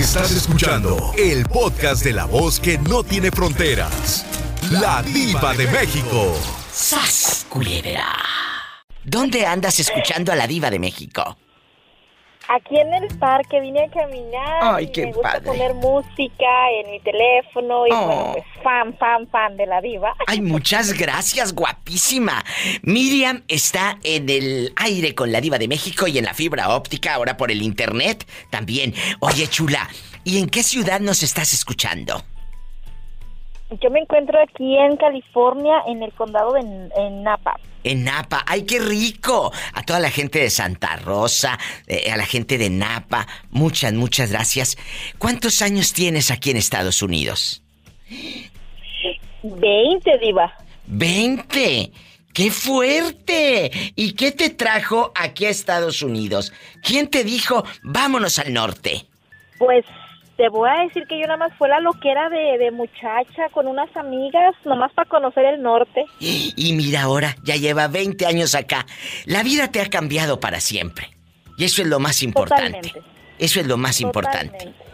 Estás escuchando el podcast de la voz que no tiene fronteras. La diva de México. ¡Sas, culebra! ¿Dónde andas escuchando a la diva de México? Aquí en el parque vine a caminar. Ay, qué me gusta padre. poner música en mi teléfono y Oh. bueno, pues fan, fan, fan de la diva. Ay, muchas gracias, guapísima. Miriam está en el aire con la diva de México y en la fibra óptica, ahora por el internet también. Oye, chula, ¿y en qué ciudad nos estás escuchando? Yo me encuentro aquí en California, en el condado de en Napa. En Napa. ¡Ay, qué rico! A toda la gente de Santa Rosa, eh, a la gente de Napa, muchas, muchas gracias. ¿Cuántos años tienes aquí en Estados Unidos? 20, diva. ¡Veinte! ¡Qué fuerte! ¿Y qué te trajo aquí a Estados Unidos? ¿Quién te dijo, vámonos al norte? Pues te voy a decir que yo nada más fue la loquera de, de muchacha con unas amigas, nomás para conocer el norte. Y mira ahora, ya lleva 20 años acá. La vida te ha cambiado para siempre. Y eso es lo más importante. Totalmente. Eso es lo más importante. Totalmente.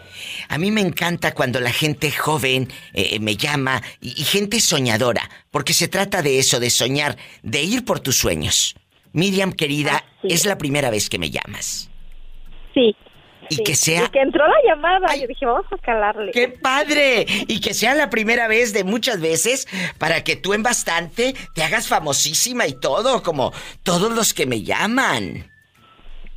A mí me encanta cuando la gente joven eh, me llama y, y gente soñadora, porque se trata de eso, de soñar, de ir por tus sueños. Miriam, querida, es es. la primera vez que me llamas. Sí. Y sí. que sea- Y que entró la llamada, Ay. yo dije, vamos a calarle. ¡Qué padre! Y que sea la primera vez de muchas veces para que tú en bastante te hagas famosísima y todo, como todos los que me llaman.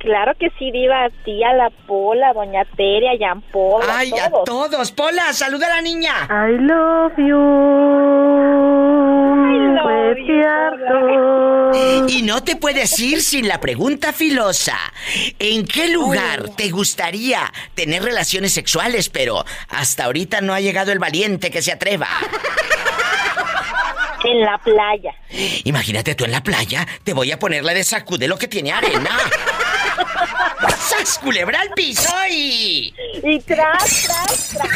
Claro que sí, diva, a ti, a la Pola, a Doña Tere, a Jean Paul, a ¡Ay, a todos. todos! ¡Pola, saluda a la niña! I love you. love Fue you, cierto. Y no te puedes ir sin la pregunta filosa. ¿En qué lugar te gustaría tener relaciones sexuales, pero hasta ahorita no ha llegado el valiente que se atreva? En la playa. Imagínate tú en la playa, te voy a poner la de sacude lo que tiene arena. ¡Sas, culebra al piso y... Y tras, tras, tras.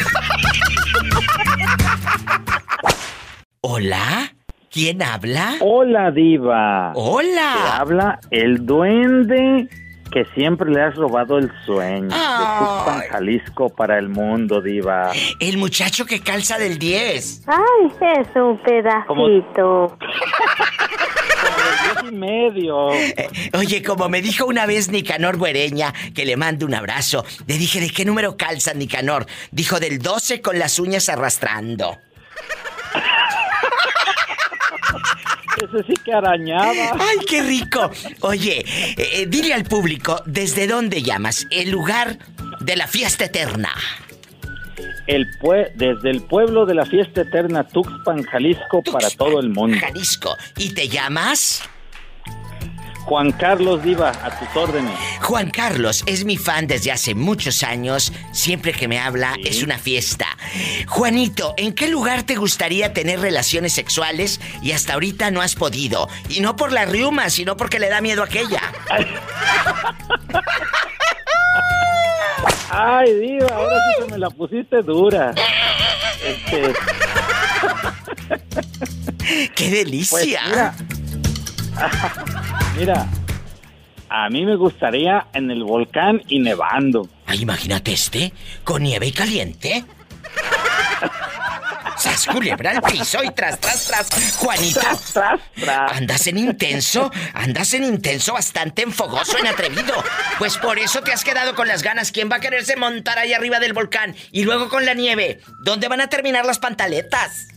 ¿Hola? ¿Quién habla? Hola, Diva. Te ¡Hola! habla el duende que siempre le has robado el sueño. De Tuxpan, Jalisco para el mundo, Diva. El muchacho que calza del 10. Ay, es un pedacito. Como y medio. Eh, Oye, como me dijo una vez Nicanor Güereña, que le mando un abrazo, le dije, ¿de qué número calza Nicanor? Dijo, del 12 con las uñas arrastrando. Ese sí que arañaba. ¡Ay, qué rico! Oye, eh, eh, dile al público, ¿desde dónde llamas? El lugar de la fiesta eterna. El pue- desde el pueblo de la fiesta eterna Tuxpan, Jalisco, para todo el mundo. Jalisco. ¿Y te llamas? Juan Carlos Diva, a tus órdenes. Juan Carlos es mi fan desde hace muchos años. Siempre que me habla Sí. es una fiesta. Juanito, ¿en qué lugar te gustaría tener relaciones sexuales y hasta ahorita no has podido? Y no por la riuma, sino porque le da miedo a aquella. Ay, Diva, ahora sí que me la pusiste dura. Este, ¡Qué pues delicia! mira. mira, a mí me gustaría en el volcán y nevando. Ay, imagínate este, con nieve y caliente. ¡Sas culebra al piso y tras, tras, tras! Juanito, Tras, tras, tras. andas en intenso, andas en intenso, bastante enfogoso, en atrevido. Pues por eso te has quedado con las ganas. ¿Quién va a quererse montar ahí arriba del volcán? Y luego con la nieve. ¿Dónde van a terminar las pantaletas?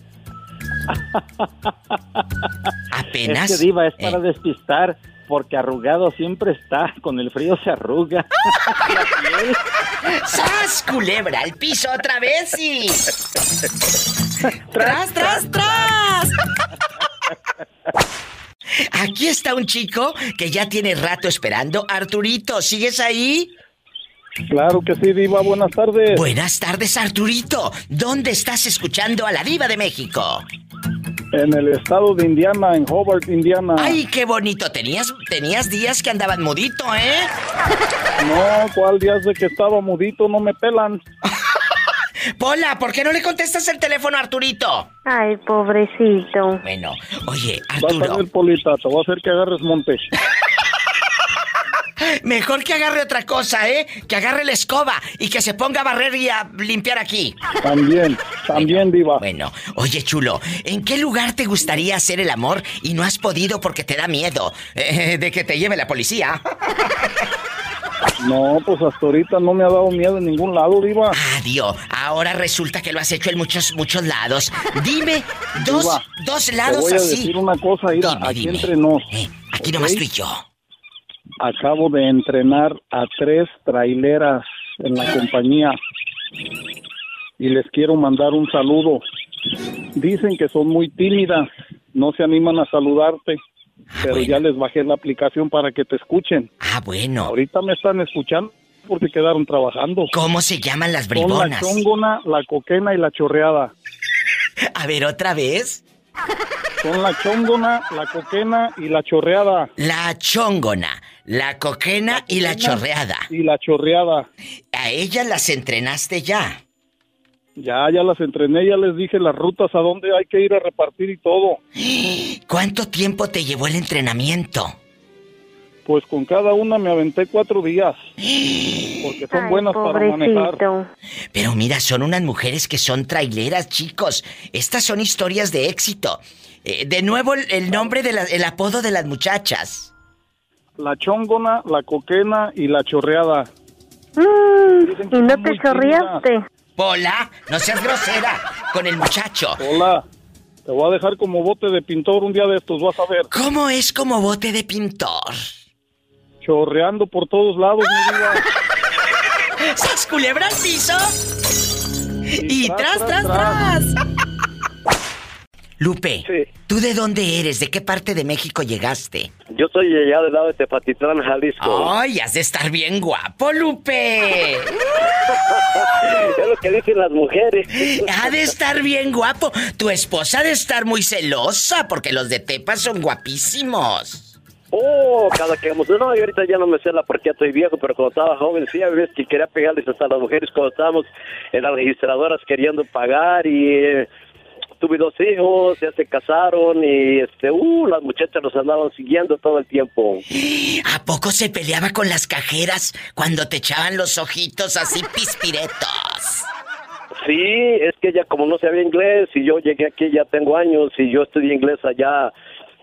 Apenas. Es que Diva es para eh, despistar, porque arrugado siempre está, con el frío se arruga. ¡Sas, culebra! ¡Al piso otra vez y... ¡Tras, tras, tras! Aquí está un chico que ya tiene rato esperando. Arturito, ¿sigues ahí? Claro que sí, Diva, buenas tardes. Buenas tardes, Arturito. ¿Dónde estás escuchando a la diva de México? En el estado de Indiana, en Hobart, Indiana. Ay, qué bonito. Tenías, tenías días que andaban mudito, ¿eh? No, ¿cuál día de que estaba mudito? No me pelan. Pola, ¿por qué no le contestas el teléfono a Arturito? Ay, pobrecito. Bueno, oye, Vas a Arturo. ver, Polita, te voy a hacer que agarres monte. Mejor que agarre otra cosa, ¿eh? Que agarre la escoba y que se ponga a barrer y a limpiar aquí. También, también, Diva. Bueno, oye, chulo, ¿en qué lugar te gustaría hacer el amor y no has podido porque te da miedo eh, de que te lleve la policía? No, pues hasta ahorita no me ha dado miedo en ningún lado, Diva. Adiós. Ahora resulta que lo has hecho en muchos, muchos lados. Dime, dos, Diva, dos Te lados voy a así. decir una cosa, mira, Dime, aquí dime. entre nos. Eh, aquí ¿ok? nomás tú y yo. Acabo de entrenar a tres traileras en la compañía y les quiero mandar un saludo. Dicen que son muy tímidas, no se animan a saludarte, pero bueno. ya les bajé la aplicación para que te escuchen. Ah, bueno. Ahorita me están escuchando porque quedaron trabajando. ¿Cómo se llaman las Son la bribonas? chongona, la coquena y la chorreada. A ver, otra vez. Son la chongona, la coquena y la chorreada. La chongona, la coquena y la chorreada. Y la chorreada. A ellas las entrenaste ya. Ya, ya las entrené, ya les dije las rutas a dónde hay que ir a repartir y todo. ¿Cuánto tiempo te llevó el entrenamiento? Pues con cada una me aventé cuatro días. Porque son Ay, buenas para manejar. pobrecito. Pero mira, son unas mujeres que son traileras, chicos. Estas son historias de éxito. Eh, de nuevo, el, el nombre, de la- el apodo de las muchachas. La chongona, la coquena y la chorreada. Mm, y no te chorreaste. Pola, no seas grosera con el muchacho. Hola, te voy a dejar como bote de pintor un día de estos, vas a ver. ¿Cómo es como bote de pintor? Chorreando por todos lados, mi vida. ¡Sas culebra al piso! Y, Y tras, tras, tras, tras. tras. Lupe, Sí. ¿tú de dónde eres? ¿De qué parte de México llegaste? Yo soy allá del lado de Tepatitlán, Jalisco. ¡Ay, has de estar bien guapo, Lupe! Es lo que dicen las mujeres. Ha de estar bien guapo. Tu esposa ha de estar muy celosa porque los de Tepa son guapísimos. Oh, cada que vamos. No, y ahorita ya no me sé la porque ya estoy viejo, pero cuando estaba joven, sí, a veces que quería pegarles hasta a las mujeres cuando estábamos en las registradoras queriendo pagar y. eh, Tuve dos hijos, ya se casaron y este, uh, las muchachas nos andaban siguiendo todo el tiempo. ¿A poco se peleaba con las cajeras cuando te echaban los ojitos así pispiretos? Sí, es que ella como no sabía inglés y yo llegué aquí ya tengo años y yo estudié inglés allá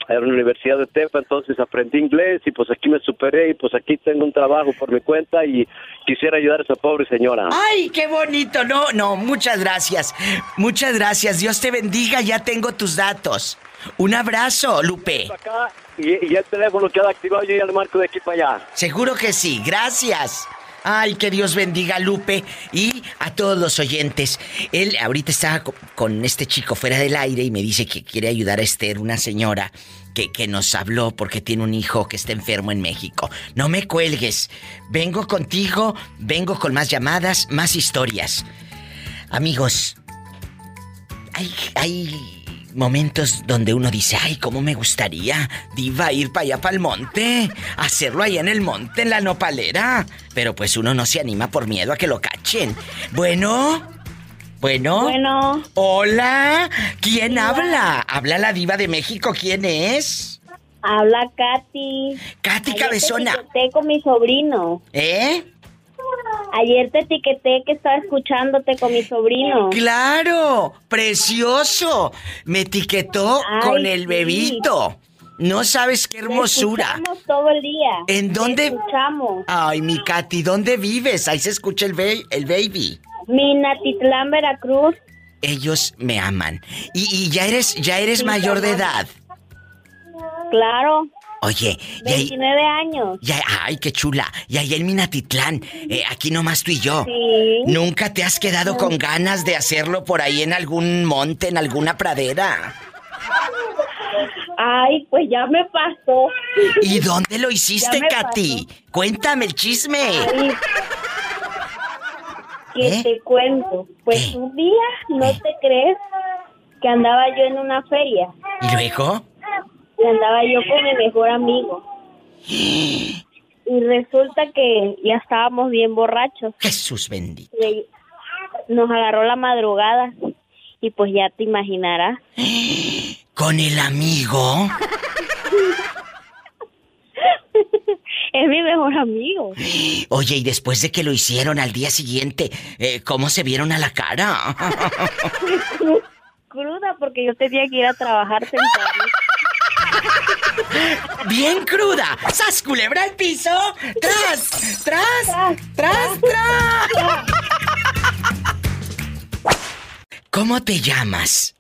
en la Universidad de Tepa, entonces aprendí inglés y pues aquí me superé y pues aquí tengo un trabajo por mi cuenta y quisiera ayudar a esa pobre señora. ¡Ay, qué bonito! No, no, muchas gracias. Muchas gracias. Dios te bendiga, ya tengo tus datos. Un abrazo, Lupe. Y, y el teléfono queda activado ya le marco de aquí para allá. Seguro que sí, gracias. Ay, que Dios bendiga a Lupe y a todos los oyentes. Él ahorita estaba co- con este chico fuera del aire y me dice que quiere ayudar a Esther, una señora que, que nos habló porque tiene un hijo que está enfermo en México. No me cuelgues. Vengo contigo, vengo con más llamadas, más historias. Amigos, hay momentos donde uno dice, ay, cómo me gustaría, diva, ir para allá, para el monte, hacerlo allá en el monte, en la nopalera. Pero pues uno no se anima por miedo a que lo cachen. Bueno, bueno. Bueno, Hola, ¿quién habla? ¿Habla la diva de México? ¿Quién es? habla Katy. Katy Cabezona. Te con mi sobrino. ¿Eh? Ayer te etiqueté que estaba escuchándote con mi sobrino. Claro, precioso. Me etiquetó Ay, con el bebito. No sabes qué Te hermosura. escuchamos todo el día. ¿En Te dónde? escuchamos. Ay, mi Katy, ¿dónde vives? Ahí se escucha el, ba- el baby. Minatitlán, Veracruz. Ellos me aman. Y, y ya eres, ya eres Sí, mayor de te edad. Claro, Oye, y ahí, 29 años. ay, qué chula. Y ahí en Minatitlán, eh, aquí nomás tú y yo. Sí. ¿Nunca te has quedado con ganas de hacerlo por ahí en algún monte, en alguna pradera? Ay, pues ya me pasó. ¿Y dónde lo hiciste, Katy? Cuéntame el chisme. Ay, ¿Qué ¿Eh? te cuento? Pues un día, ¿no ¿Eh? te crees? Que andaba yo en una feria. ¿Y luego? Y andaba yo con mi mejor amigo. Y resulta que ya estábamos bien borrachos. Jesús bendito. Le- Nos agarró la madrugada. Y pues ya te imaginarás. ¿Con el amigo? Es mi mejor amigo. Oye, y después de que lo hicieron al día siguiente, eh, ¿cómo se vieron a la cara? Cruda porque yo tenía que ir a trabajar temprano. Bien cruda. ¡Sas culebra al piso! ¡Tras! ¡Tras! ¡Tras! ¡Tras! ¿Cómo te llamas?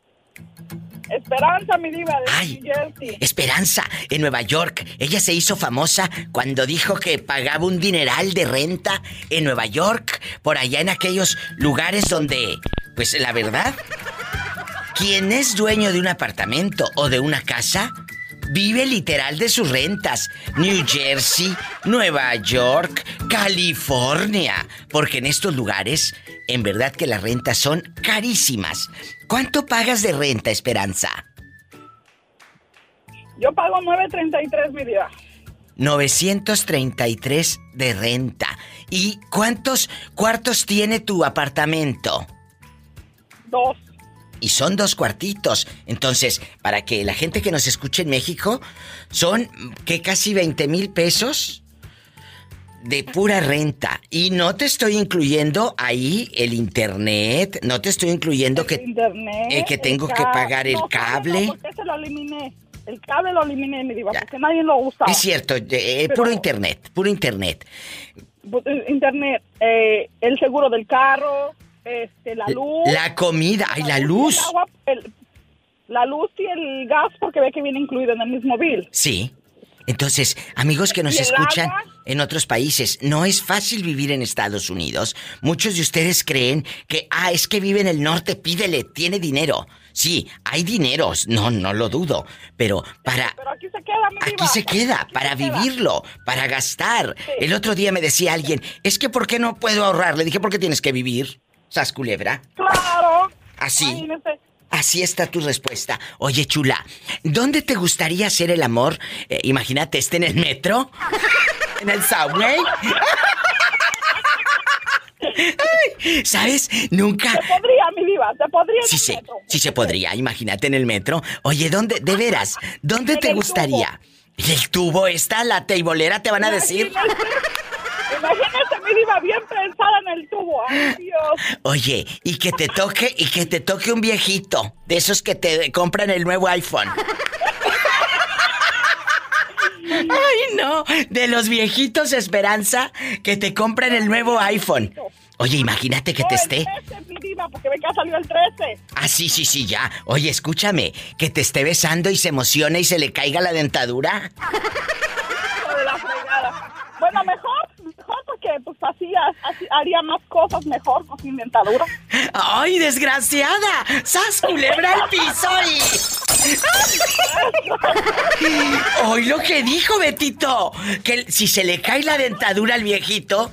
Esperanza, mi diva, de Ay. Jersey. Esperanza, en Nueva York. Ella se hizo famosa cuando dijo que pagaba un dineral de renta en Nueva York, por allá en aquellos lugares donde, pues la verdad, quien es dueño de un apartamento o de una casa, vive literal de sus rentas. New Jersey, Nueva York, California. Porque en estos lugares, en verdad que las rentas son carísimas. ¿Cuánto pagas de renta, Esperanza? Yo pago 9.33, mi diva. 933 de renta. ¿Y cuántos cuartos tiene tu apartamento? Dos. Y son dos cuartitos. Entonces, para que la gente que nos escuche en México, son que casi 20 mil pesos de pura renta. Y no te estoy incluyendo ahí el internet, no te estoy incluyendo que... Internet. eh, que tengo que pagar el No, ¿sabe cable. no? ¿Por qué se lo eliminé? El cable lo eliminé, mi diva, porque nadie lo usa. Es cierto, eh, puro internet, puro internet. Internet, eh, el seguro del carro, este, la luz. La comida, ay, la luz. el agua, el- la luz y el gas, porque ve que viene incluido en el mismo bill. Sí. Entonces, amigos que nos ¿Y el escuchan agua? en otros países, no es fácil vivir en Estados Unidos. Muchos de ustedes creen que, ah, es que vive en el norte, pídele, tiene dinero. Sí, hay dineros, no, no lo dudo. Pero para, Pero aquí se queda, mi Aquí se queda, Aquí para se queda. vivirlo, para gastar. El otro día me decía alguien, es que ¿por qué no puedo ahorrar? Le dije, ¿por qué tienes que vivir? ¿Sas culebra? Claro. Así. Así está tu respuesta. Oye, chula, ¿dónde te gustaría hacer el amor? Eh, imagínate, ¿este en el metro? ¿En el subway? Ay, ¿Sabes? Nunca... Se podría, mi diva, se podría. en Sí, el sí, metro. sí se podría, imagínate en el metro. Oye, ¿dónde, de veras, dónde En te el gustaría? ¿En el tubo está la teibolera, te van a decir? Imagínese, bien pensada en el tubo. Ay, Dios. Oye, y que te toque, y que te toque un viejito, de esos que te compran el nuevo iPhone. Ay, no, de los viejitos Esperanza que te compran el nuevo iPhone. Oye, imagínate que te esté... El 13, mi diva, porque ve que ha salido el 13. Ah, sí, sí, sí, ya. Oye, escúchame, que te esté besando y se emocione y se le caiga la dentadura. De la fregada. Bueno, mejor, pues así, así haría más cosas mejor con sin dentadura. ¡Ay, desgraciada! ¡Sas culebra al piso y... Hoy lo que dijo Betito, que si se le cae la dentadura al viejito,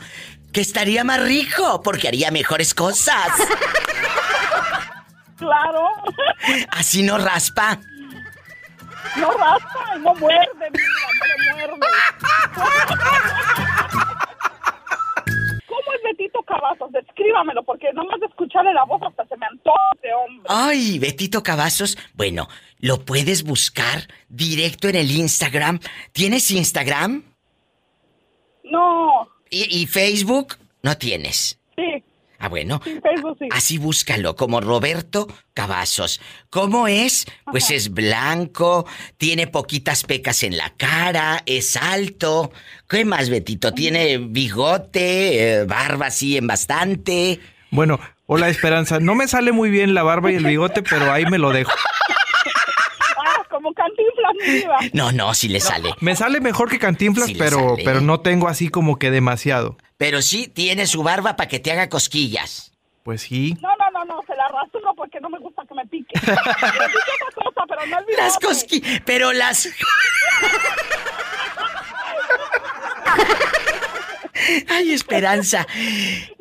que estaría más rico, porque haría mejores cosas. Claro. Así no raspa. No raspa no muerde, mi diva, no muerde. ¿Cómo es Betito Cavazos? Descríbamelo, porque nomás de escucharle la voz hasta se me antoja ese hombre. Ay, Betito Cavazos. Bueno, lo puedes buscar directo en el Instagram. ¿Tienes Instagram? No, ¿Y, y Facebook? No tienes. sí, Ah, bueno. sí, Facebook sí. Así búscalo, como Roberto Cavazos. ¿Cómo es? Pues es blanco, tiene poquitas pecas en la cara, es alto. ¿Qué más, Betito? Tiene bigote, eh, barba así en bastante. Bueno, hola Esperanza. No me sale muy bien la barba y el bigote, pero ahí me lo dejo. Ah, como cantinflas, mi diva. No, no, sí le sale. Me sale mejor que Cantinflas, Sí pero, pero no tengo así como que demasiado. Pero sí tiene su barba para que te haga cosquillas. Pues sí. No, no, no, no, se la rasuro porque no me gusta que me pique. Me pique otra cosa, pero no el Las cosquillas. Pero las. Ay, Esperanza.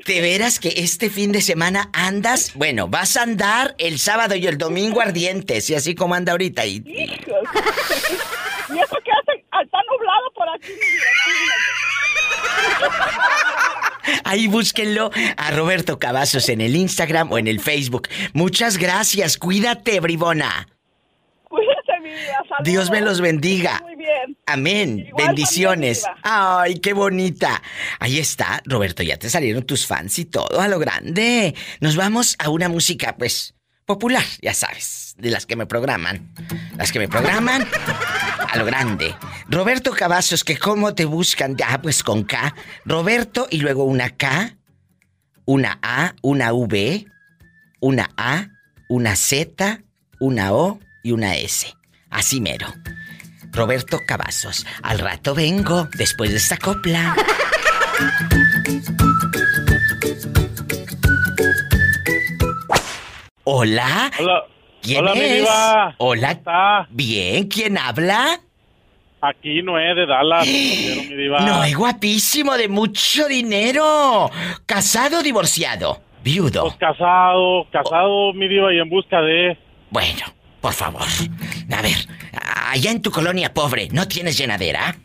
¿Te verás que este fin de semana andas? Bueno, vas a andar el sábado y el domingo ardientes, y así como anda ahorita. Y, y- Hijos. Y eso que hace, ah, está nublado por aquí, ahí búsquenlo a Roberto Cavazos en el Instagram o en el Facebook. Muchas gracias. Cuídate, bribona. Cuídese, mi vida. Dios me los bendiga. Amén. Igual Bendiciones. Ay, qué bonita. Ahí está, Roberto, ya te salieron tus fans y todo a lo grande. Nos vamos a una música, pues, popular, ya sabes, de las que me programan. Las que me programan a lo grande. Roberto Cavazos, que cómo te buscan, ah, pues con K. Roberto y luego una K, una A, una V, una A, una Z, una O y una S. Así mero. Roberto Cavazos. Al rato vengo, después de esta copla. Hola. Hola. ¿Quién Hola, mi diva. Hola. está? Bien, ¿quién habla? Aquí Noé de Dallas. Mi diva. No, es guapísimo, de mucho dinero. ¿Casado o divorciado? Viudo. Pues casado, casado, mi diva, y en busca de... Bueno, por favor. A ver, allá en tu colonia pobre, ¿no tienes llenadera?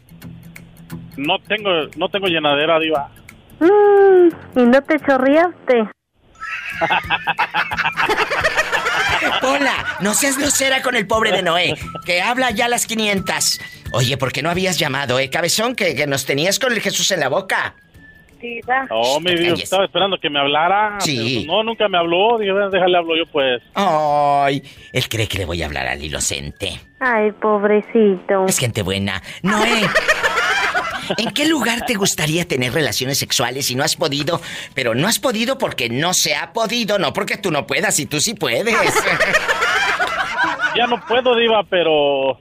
No tengo, no tengo llenadera, diva. Mm, ¿Y no te chorreaste? Hola, no seas grosera con el pobre de Noé, que habla ya a las 500. Oye, ¿por qué no habías llamado, eh, cabezón? Que, que nos tenías con el Jesús en la boca. Diva. Oh, mi calles. estaba esperando que me hablara. Sí. pero, pues, no, nunca me habló. Dije, "Ven, déjale hablo yo, pues. Ay, él cree que le voy a hablar al inocente. Ay, pobrecito. Es gente buena. Noé, ¿en qué lugar te gustaría tener relaciones sexuales si no has podido? Pero no has podido porque no se ha podido, no porque tú no puedas y tú sí puedes. Ya no puedo, diva, pero...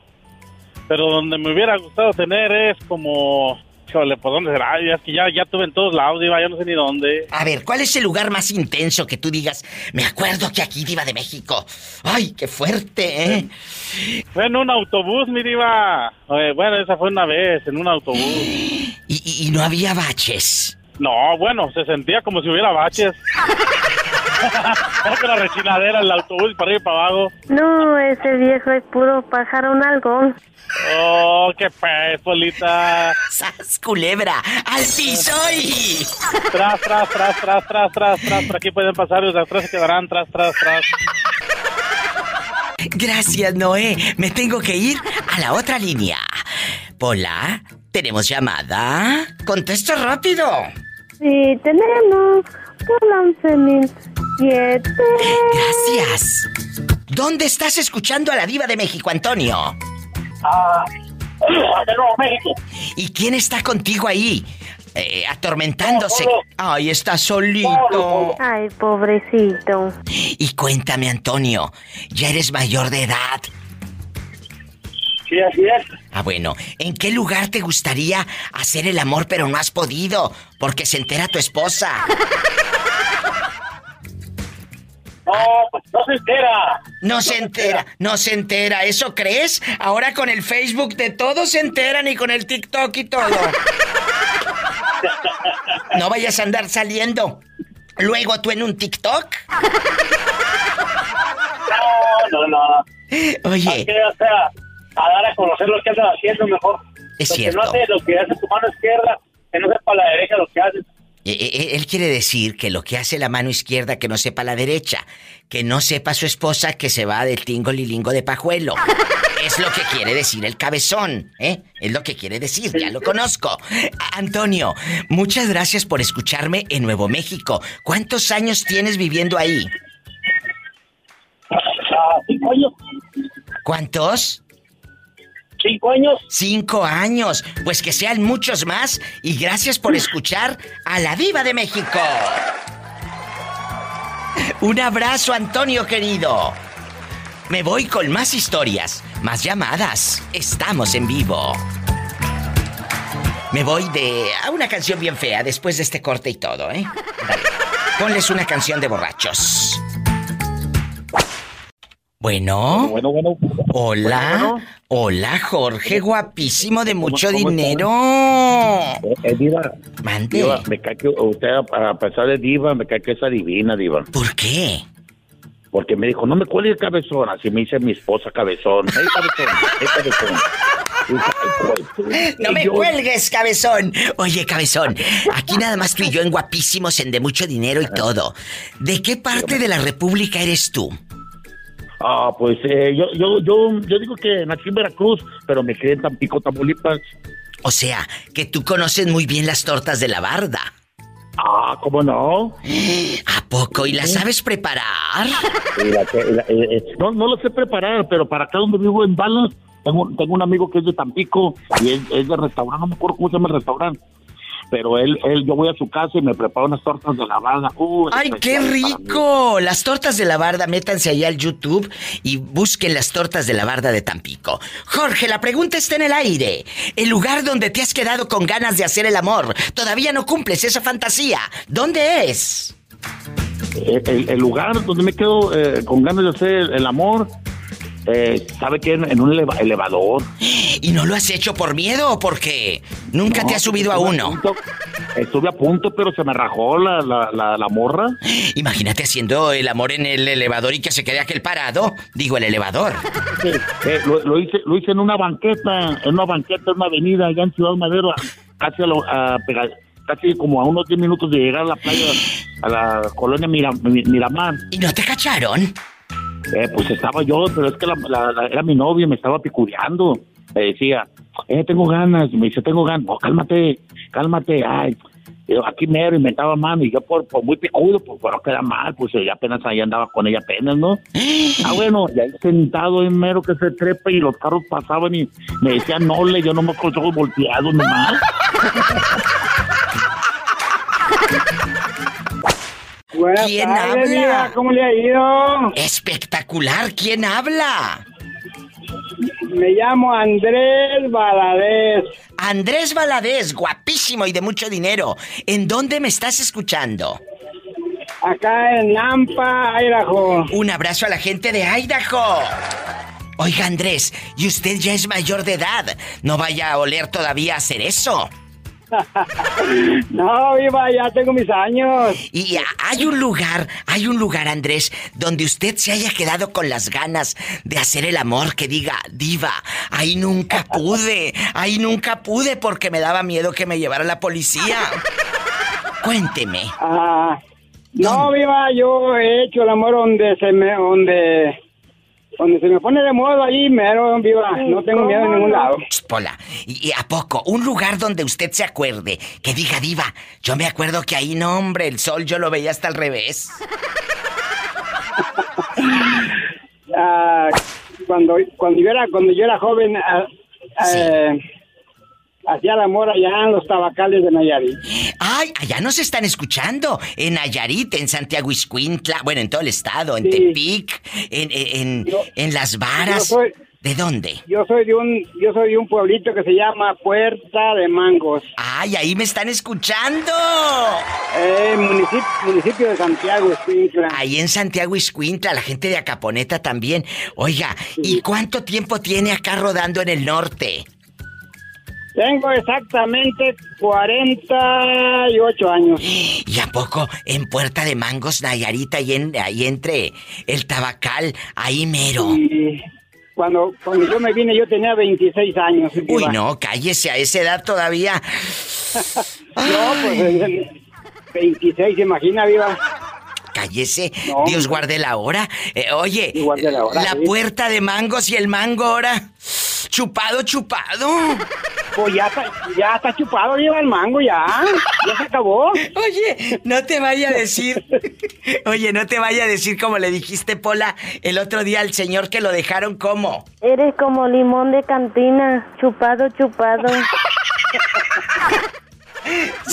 Pero donde me hubiera gustado tener es como... Híjole, ¿por dónde será? Es que ya, ya tuve en todos lados, diva, ya no sé ni dónde. A ver, ¿cuál es el lugar más intenso que tú digas? Me acuerdo que aquí, Diva de México. ¡Ay, qué fuerte, eh! Fue en un autobús, mi diva. Eh, bueno, esa fue una vez, en un autobús. Y, y- y no había baches. No, bueno, se sentía como si hubiera baches. La rechinadera, el autobús para y para abajo. No, ese viejo es puro pájaro nalgón. Oh, qué pez, Polita. ¡Sas, culebra! ¡Al piso y... Tras, tras, tras, tras, tras, tras, tras. Por aquí pueden pasar y los atrás se quedarán tras, tras, tras. Gracias, Noé. Me tengo que ir a la otra línea. Pola, ¿tenemos llamada? Contesta rápido. Sí, tenemos por la 11.007. Gracias. ¿Dónde estás escuchando a la diva de México, Antonio? Ah, de Nuevo México. ¿Y quién está contigo ahí? Eh, atormentándose. No. Ay, está solito. Ay, pobrecito. Y cuéntame, Antonio, ya eres mayor de edad. Sí, así es. Ah, bueno, ¿en qué lugar te gustaría hacer el amor pero no has podido? Porque se entera tu esposa. No, pues no se entera. No se entera, no se entera. ¿Eso crees? Ahora con el Facebook de todos se enteran y con el TikTok y todo. No vayas a andar saliendo. Luego tú en un TikTok. No, no, no. Oye, Hay que, o sea, a dar a conocer lo que andas haciendo mejor. Es lo cierto. que no hace, lo que hace tu mano izquierda, que no sepa la derecha lo que hace. Eh, eh, él quiere decir que lo que hace la mano izquierda que no sepa la derecha, que no sepa su esposa que se va del tingo lilingo de pajuelo. Es lo que quiere decir el cabezón, ¿eh? Es lo que quiere decir, ya lo conozco. Antonio, muchas gracias por escucharme en Nuevo México. ¿Cuántos años tienes viviendo ahí? Ah, cinco años. ¿Cuántos? Cinco años. Cinco años. Pues que sean muchos más y gracias por escuchar a la Viva de México. Un abrazo, Antonio querido. Me voy con más historias, más llamadas. Estamos en vivo. Me voy de a una canción bien fea después de este corte y todo, ¿eh? Ponles una canción de borrachos. Bueno. Bueno, bueno. Hola. Hola, Jorge, guapísimo de mucho cómo dinero. Eh, eh, diva, Mande. diva, me cae que usted, a pesar de diva, me cae que es adivina, diva. ¿Por qué? Porque me dijo, no me cuelgues cabezón, así me dice mi esposa cabezón. ¡Ey, cabezón! ¡Ey, cabezón! Y dije, "Ay, pues, No me cuelgues, cabezón. Oye, cabezón, aquí nada más tú y yo en guapísimos, en de mucho dinero y todo. ¿De qué parte de la República eres tú? Ah, pues eh, yo, yo, yo, yo digo que nací en Veracruz, pero me quedé en Tampico, Tamaulipas. O sea, que tú conoces muy bien las tortas de la barda. Ah, ¿cómo no? ¿A poco? ¿Y las sabes preparar? Y la que- la- eh, eh, no, no lo sé preparar, pero para acá donde vivo en Dallas, tengo, tengo un amigo que es de Tampico y es, es de restaurante, no me acuerdo cómo se llama el restaurante. Pero él, él, yo voy a su casa y me prepara unas tortas de la barda. Uh, ¡Ay, qué rico! Las tortas de la barda, métanse allá al YouTube y busquen las tortas de la barda de Tampico. Jorge, la pregunta está en el aire. El lugar donde te has quedado con ganas de hacer el amor. Todavía no cumples esa fantasía. ¿Dónde es? Eh, El, el lugar donde me quedo eh, con ganas de hacer el amor, eh, ¿sabe qué? En, un eleva- elevador. ¿Y no lo has hecho por miedo o porque nunca No, te has subido a uno? punto- estuve a punto, pero se me rajó la, la, la, la morra. Imagínate haciendo el amor en el elevador y que se quede aquel parado. Digo, el elevador. Eh, lo, lo hice, lo hice en una banqueta, en una banqueta, en una avenida allá en Ciudad Madero, casi a lo, a casi como a unos 10 minutos de llegar a la playa, a la colonia Mira- Mi- Miramar. ¿Y no te cacharon? Eh, pues estaba yo, pero es que la, era mi novia, me estaba picureando. Me decía, eh, tengo ganas. Me dice, tengo ganas. No, cálmate, cálmate. Ay, yo aquí mero inventaba mano. Y yo, por, por muy picudo, pues por no quedar mal, pues ella apenas ahí andaba con ella apenas, ¿no? Ah, bueno, y ahí sentado en mero que se trepa y los carros pasaban y me decían, no, le, yo nomás con los ojos volteados nomás. Buenas ¿Quién tardes, habla? Diva, ¿Cómo le ha ido? Espectacular, ¿quién habla? Me llamo Andrés Valadez. Andrés Valadez, guapísimo y de mucho dinero. ¿En dónde me estás escuchando? Acá en Nampa, Idaho. Un abrazo a la gente de Idaho. Oiga, Andrés, y usted ya es mayor de edad. No vaya a oler todavía a hacer eso. No, Viva, ya tengo mis años. Y hay un lugar, hay un lugar, Andrés, donde usted se haya quedado con las ganas de hacer el amor que diga, diva, ahí nunca pude, ahí nunca pude porque me daba miedo que me llevara la policía. Cuénteme. Ah, no, Viva, yo he hecho el amor donde se me, donde, donde se me pone de modo ahí, mero, Viva. No tengo miedo en ningún lado. Pola, ¿y, y a poco? Un lugar donde usted se acuerde, que diga, diva, yo me acuerdo que ahí, no, hombre, el sol yo lo veía hasta al revés. Ah, cuando, cuando yo era, cuando yo era joven, ah, eh, hacía el amor allá en los tabacales de Nayarit. Ay, allá nos están escuchando. En Nayarit, en Santiago Iscuintla, bueno, en todo el estado, en Sí. Tepic, en, en, en- en Las Varas. soy- ¿De dónde? Yo soy de un, yo soy de un pueblito que se llama Puerta de Mangos. Ay, ahí me están escuchando. Eh, municipio, municipio de Santiago, Escuintla. Ahí en Santiago Iscuintla, la gente de Acaponeta también. Oiga, ¿y cuánto tiempo tiene acá rodando en el norte? Tengo exactamente 48 años. ¿Y a poco en Puerta de Mangos, Nayarit, ahí, en, ahí entre el Tabacal, ahí mero? Y cuando, cuando yo me vine yo tenía 26 años. Uy, no, cállese, a esa edad todavía. No, pues eh, 26, imagina, viva. Cállese, No, Dios guarde la hora. Eh, oye, guarde la hora, sí. puerta de mangos y el mango ahora. Chupado, chupado. Pues ya está, ya está chupado, viva el mango, ya. Ya se acabó. Oye, no te vaya a decir. Oye, no te vaya a decir como le dijiste, Pola, el otro día al señor que lo dejaron como. Eres como limón de cantina, chupado, chupado.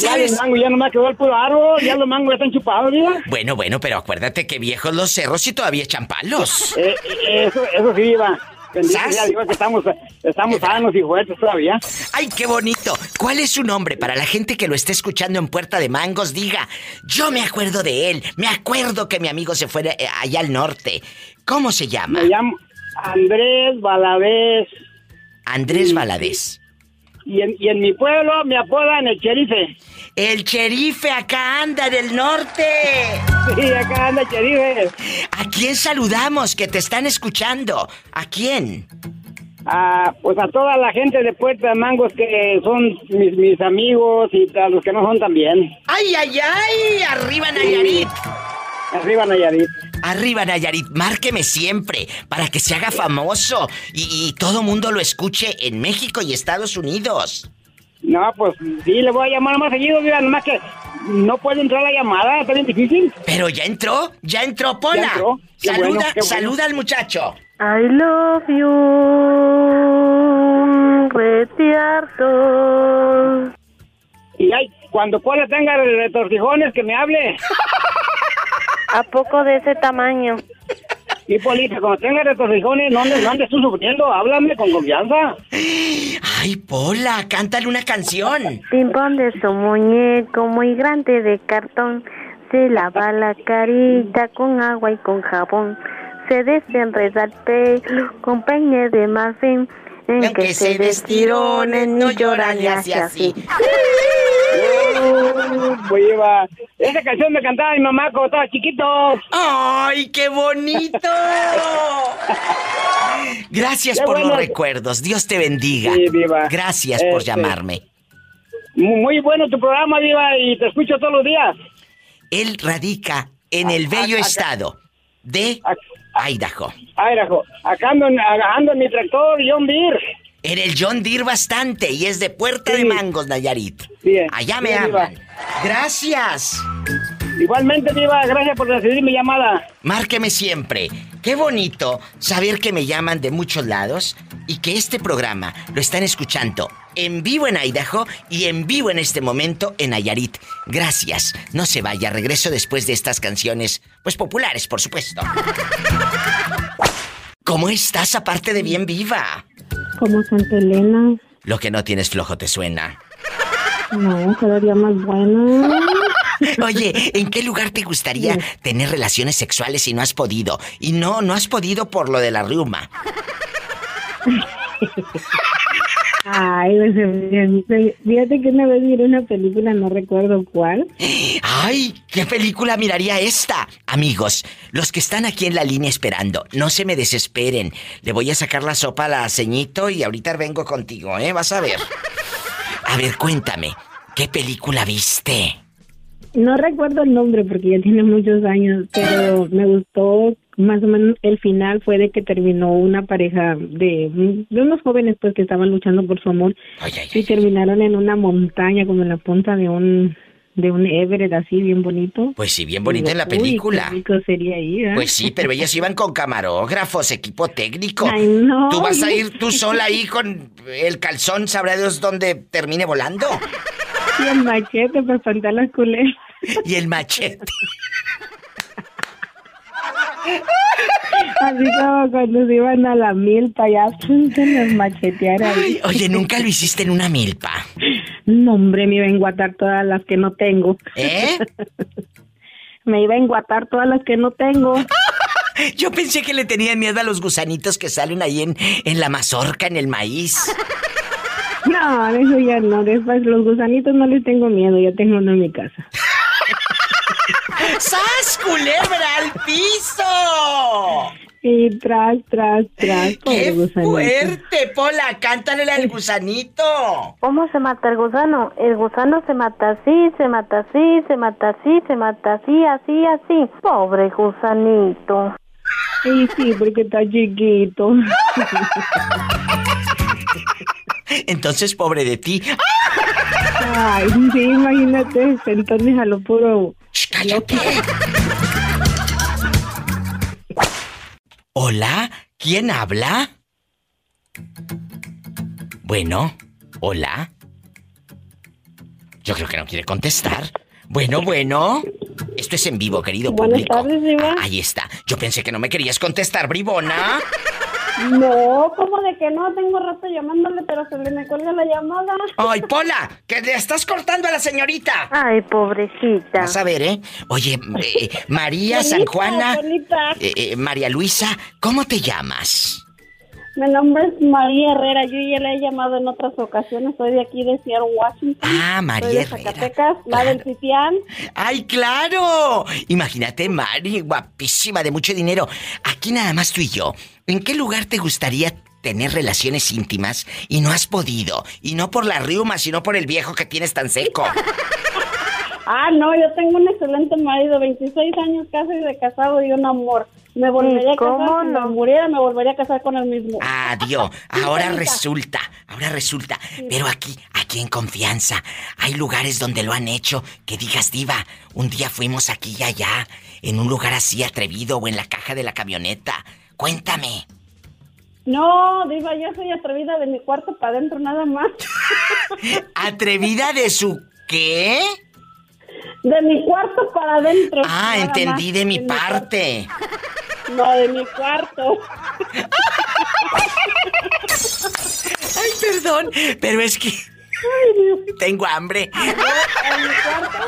Ya el mango ya no me quedó el puro árbol, ya los mangos ya están chupados, viva. Bueno, bueno, pero acuérdate que viejos los cerros y todavía echan palos. Eh, eh, eso, eso sí, viva. Bendito Dios que estamos, estamos sanos y fuertes todavía. ¡Ay, qué bonito! ¿Cuál es su nombre para la gente que lo esté escuchando en Puerta de Mangos? Diga, yo me acuerdo de él, me acuerdo que mi amigo se fue eh, allá al norte. ¿Cómo se llama? Me llamo Andrés Valadez. Andrés Valadez. Y en, y en mi pueblo me apodan el Cherife. El sherife acá anda del norte. Sí, acá anda el Cherife. ¿A quién saludamos que te están escuchando? ¿A quién? Ah, pues a toda la gente de Puerta de Mangos que son mis, mis amigos y a los que no son también. ¡Ay, ay, ay! ¡Arriba Nayarit! Arriba Nayarit. Arriba Nayarit, márqueme siempre para que se haga famoso y, y todo mundo lo escuche en México y Estados Unidos. No, pues sí, le voy a llamar más seguido, Viva, nomás que no puede entrar la llamada, está bien difícil. Pero ya entró, ya entró, Pola. Ya entró. Qué Saluda, bueno, qué bueno. saluda al muchacho. I love you, retiarto. Y ay, cuando Pola tenga retortijones, que me hable. ¿A poco de ese tamaño? Sí, Polita, cuando tenga retortijones, no andes, no andes tú sufriendo, háblame con confianza. Ay, Pola, cántale una canción. Pimpón de su muñeco muy grande de cartón. Se lava la carita con agua y con jabón. Se desenreda el pelo con peine de marfil. Aunque que se destironen, no llora ni hace así. Uh, Viva, esa canción me cantaba mi mamá cuando estaba chiquito. ¡Ay, qué bonito! Gracias Qué por los recuerdos. Dios te bendiga. Sí, Viva. Gracias por Este, llamarme. Muy bueno tu programa, Viva, y te escucho todos los días. Él radica en el bello estado de Idaho. Idaho, acá ando, en- ando en mi tractor John Deere. En el John Deere bastante y es de Puerta de Mangos, Nayarit. Sí, Allá me. Viva. Gracias. Igualmente, Viva, gracias por recibir mi llamada. Márqueme siempre. Qué bonito saber que me llaman de muchos lados y que este programa lo están escuchando en vivo en Idaho y en vivo en este momento en Nayarit. Gracias. No se vaya, regreso después de estas canciones, pues populares, por supuesto. ¿Cómo estás aparte de bien viva? Como Santa Elena. Lo que no tienes flojo te suena. No, cada día más buena. Oye, ¿en qué lugar te gustaría tener relaciones sexuales si no has podido? Y no, no has podido por lo de la riuma. Ay, pues, eh, fíjate que una vez miré una película, no recuerdo cuál. ¡Ay! ¿Qué película miraría esta? Amigos, los que están aquí en la línea esperando, no se me desesperen. Le voy a sacar la sopa a la ceñito y ahorita vengo contigo, ¿eh? Vas a ver. A ver, cuéntame, ¿qué película viste? No recuerdo el nombre porque ya tiene muchos años, pero me gustó más o menos el final fue de que terminó una pareja de, de unos jóvenes pues que estaban luchando por su amor y terminaron en una montaña como en la punta de un de un Everett así bien bonito. Pues sí, bien bonita en la Uy, película. qué rico sería ir. ¿eh? Pues sí, pero ellas iban con camarógrafos, equipo técnico. Ay, no. Tú vas a ir tú sola ahí con el calzón, sabrá Dios dónde termine volando. Y el machete para espantar las culeras. Y el machete. Así como cuando se iban a la milpa ya se les macheteara ahí. Oye, ¿nunca lo hiciste en una milpa? No, hombre, me iba a enguatar todas las que no tengo. ¿Eh? me iba a enguatar todas las que no tengo. Yo pensé que le tenían miedo a los gusanitos que salen ahí en, en la mazorca, en el maíz. No, eso ya no. Después los gusanitos no les tengo miedo, ya tengo uno en mi casa. ¡Sas, culebra al piso! Y tras, tras, tras, pobre ¡Qué gusanito. fuerte, Pola! ¡Cántale al gusanito! ¿Cómo se mata el gusano? El gusano se mata así, se mata así, se mata así, se mata así, así, así. Pobre gusanito. Sí, sí, porque está chiquito. Entonces, pobre de ti. Ay, sí, imagínate, entonces a lo puro... ¡Cállate! ¿Hola? ¿Quién habla? Bueno, ¿hola? Yo creo que no quiere contestar. Bueno, bueno. Esto es en vivo, querido Buenas público. tardes, Diva. Ahí está. Yo pensé que no me querías contestar, bribona. No, como de que no? Tengo rato llamándole, pero se le me cuelga la llamada. ¡Ay, Pola! ¡Que le estás cortando a la señorita! Ay, pobrecita. Vas a ver, ¿eh? Oye, eh, María San Polita, Juana, eh, eh, María Luisa, ¿cómo te llamas? Mi nombre es María Herrera. Yo ya le he llamado en otras ocasiones. Soy de aquí de Seattle, Washington. Ah, María Soy de Herrera. Zacatecas, la del Titián. ¡Ay, claro! Imagínate, Mari, guapísima, de mucho dinero. Aquí nada más tú y yo. ¿En qué lugar te gustaría tener relaciones íntimas y no has podido? Y no por la riuma, sino por el viejo que tienes tan seco. Ah, no, yo tengo un excelente marido, 26 años casi de casado y un amor. Me volvería a casar, cómo si no? me muriera, me volvería a casar con el mismo. Adiós. Ahora resulta, ahora resulta. Pero aquí, aquí en confianza, hay lugares donde lo han hecho. Que digas, diva, un día fuimos aquí y allá, en un lugar así atrevido o en la caja de la camioneta. Cuéntame. No, Diva, yo soy atrevida de mi cuarto para adentro nada más. ¿Atrevida de su qué? De mi cuarto para adentro. Ah, entendí más. de mi parte. No, de mi cuarto. Ay, perdón, pero es que tengo hambre. En mi cuarto,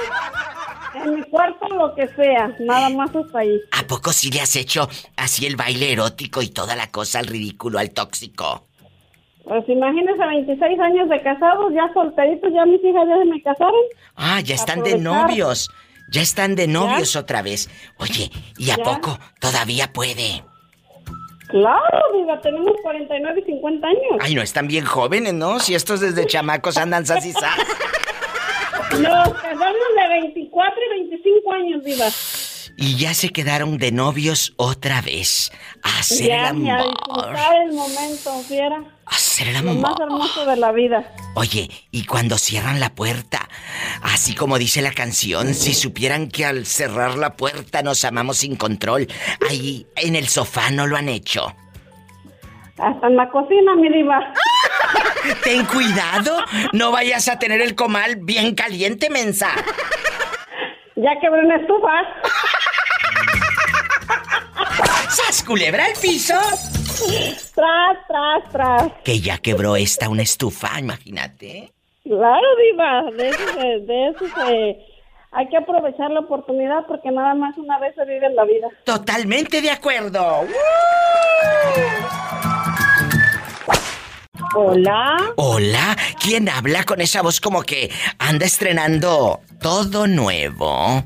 en mi cuarto lo que sea, nada más hasta ahí. ¿A poco sí le has hecho así el baile erótico y toda la cosa al ridículo, al tóxico? Pues imagínese 26 años de casados, ya solteritos, ya mis hijas ya se me casaron. Ah, ya están de novios. Ya están de novios otra vez. Oye, ¿y a Ya. poco todavía puede? Claro, Diva, tenemos 49 y 50 años. Ay, no están bien jóvenes, ¿no? Si estos desde chamacos andan sas y sas. Los casamos de 24 y 25 años, Diva. Y ya se quedaron de novios otra vez. A hacer ya, el a amor. disfrutar el momento, fiera. Hacer el Lo más amor. hermoso de la vida. Oye, y cuando cierran la puerta, así como dice la canción, si supieran que al cerrar la puerta nos amamos sin control, ahí en el sofá no lo han hecho. Hasta en la cocina, mi diva. Ten cuidado, no vayas a tener el comal bien caliente, mensa. Ya quebré una estufa. ¡Sas, culebra al piso! Tras, tras, tras. Que ya quebró esta una estufa, imagínate. Claro, diva. De eso, se, de eso se... Hay que aprovechar la oportunidad porque nada más una vez se vive en la vida. Totalmente de acuerdo. Hola. Hola, ¿quién habla con esa voz como que anda estrenando todo nuevo?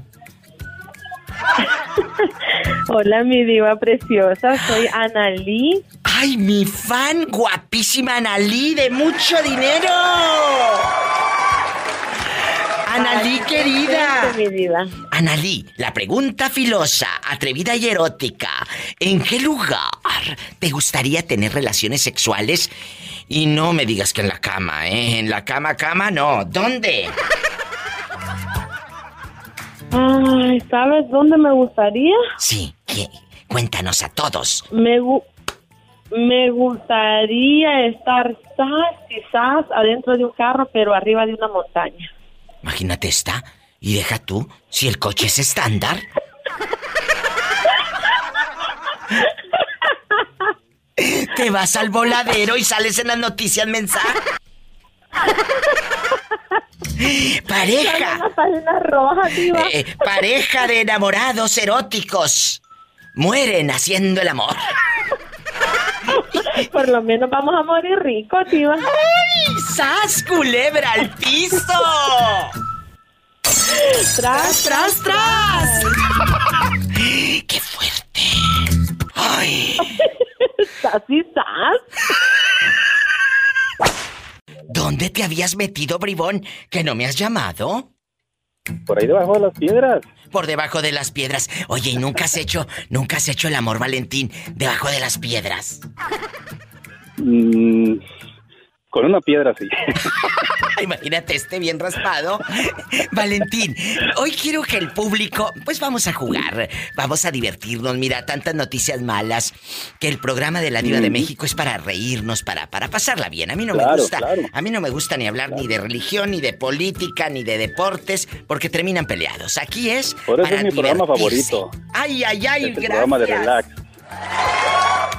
Hola, mi diva preciosa, soy Analí. ¡Ay, mi fan guapísima Analí de mucho dinero! Analí, querida. Analí, la pregunta filosa, atrevida y erótica. ¿En qué lugar te gustaría tener relaciones sexuales? Y no me digas que en la cama, ¿eh? En la cama, cama, no. ¿Dónde? Ay, ¿sabes dónde me gustaría? Sí, ¿qué? Cuéntanos a todos. Me, gu- me gustaría estar sas y sas adentro de un carro, pero arriba de una montaña. Imagínate esta. Y deja tú, si el coche es estándar. Te vas al voladero y sales en las noticias mensaje. Pareja. Roja. Eh, eh, pareja de enamorados eróticos. Mueren haciendo el amor. Por lo menos vamos a morir ricos, diva. ¡Ay! ¡Sas, culebra al piso! ¡Tras, tras, tras! ¡Qué fuerte! ¡Ay! ¿Sas y sas? ¿Dónde te habías metido, bribón? ¿Que no me has llamado? Por ahí debajo de las piedras. Por debajo de las piedras. Oye, ¿y nunca has hecho, nunca has hecho el amor, Valentín, debajo de las piedras? Mm, con una piedra, sí. Imagínate este bien raspado. Valentín, hoy quiero que el público, pues vamos a jugar, vamos a divertirnos. Mira, tantas noticias malas que el programa de la Diva de México es para reírnos, para, para pasarla bien. A mí no me Claro, gusta, claro. a mí no me gusta ni hablar ni de religión, ni de política, ni de deportes, porque terminan peleados. Aquí es Por eso para es mi programa divertirse. favorito. Ay, ay, ay, Este gracias. programa de relax.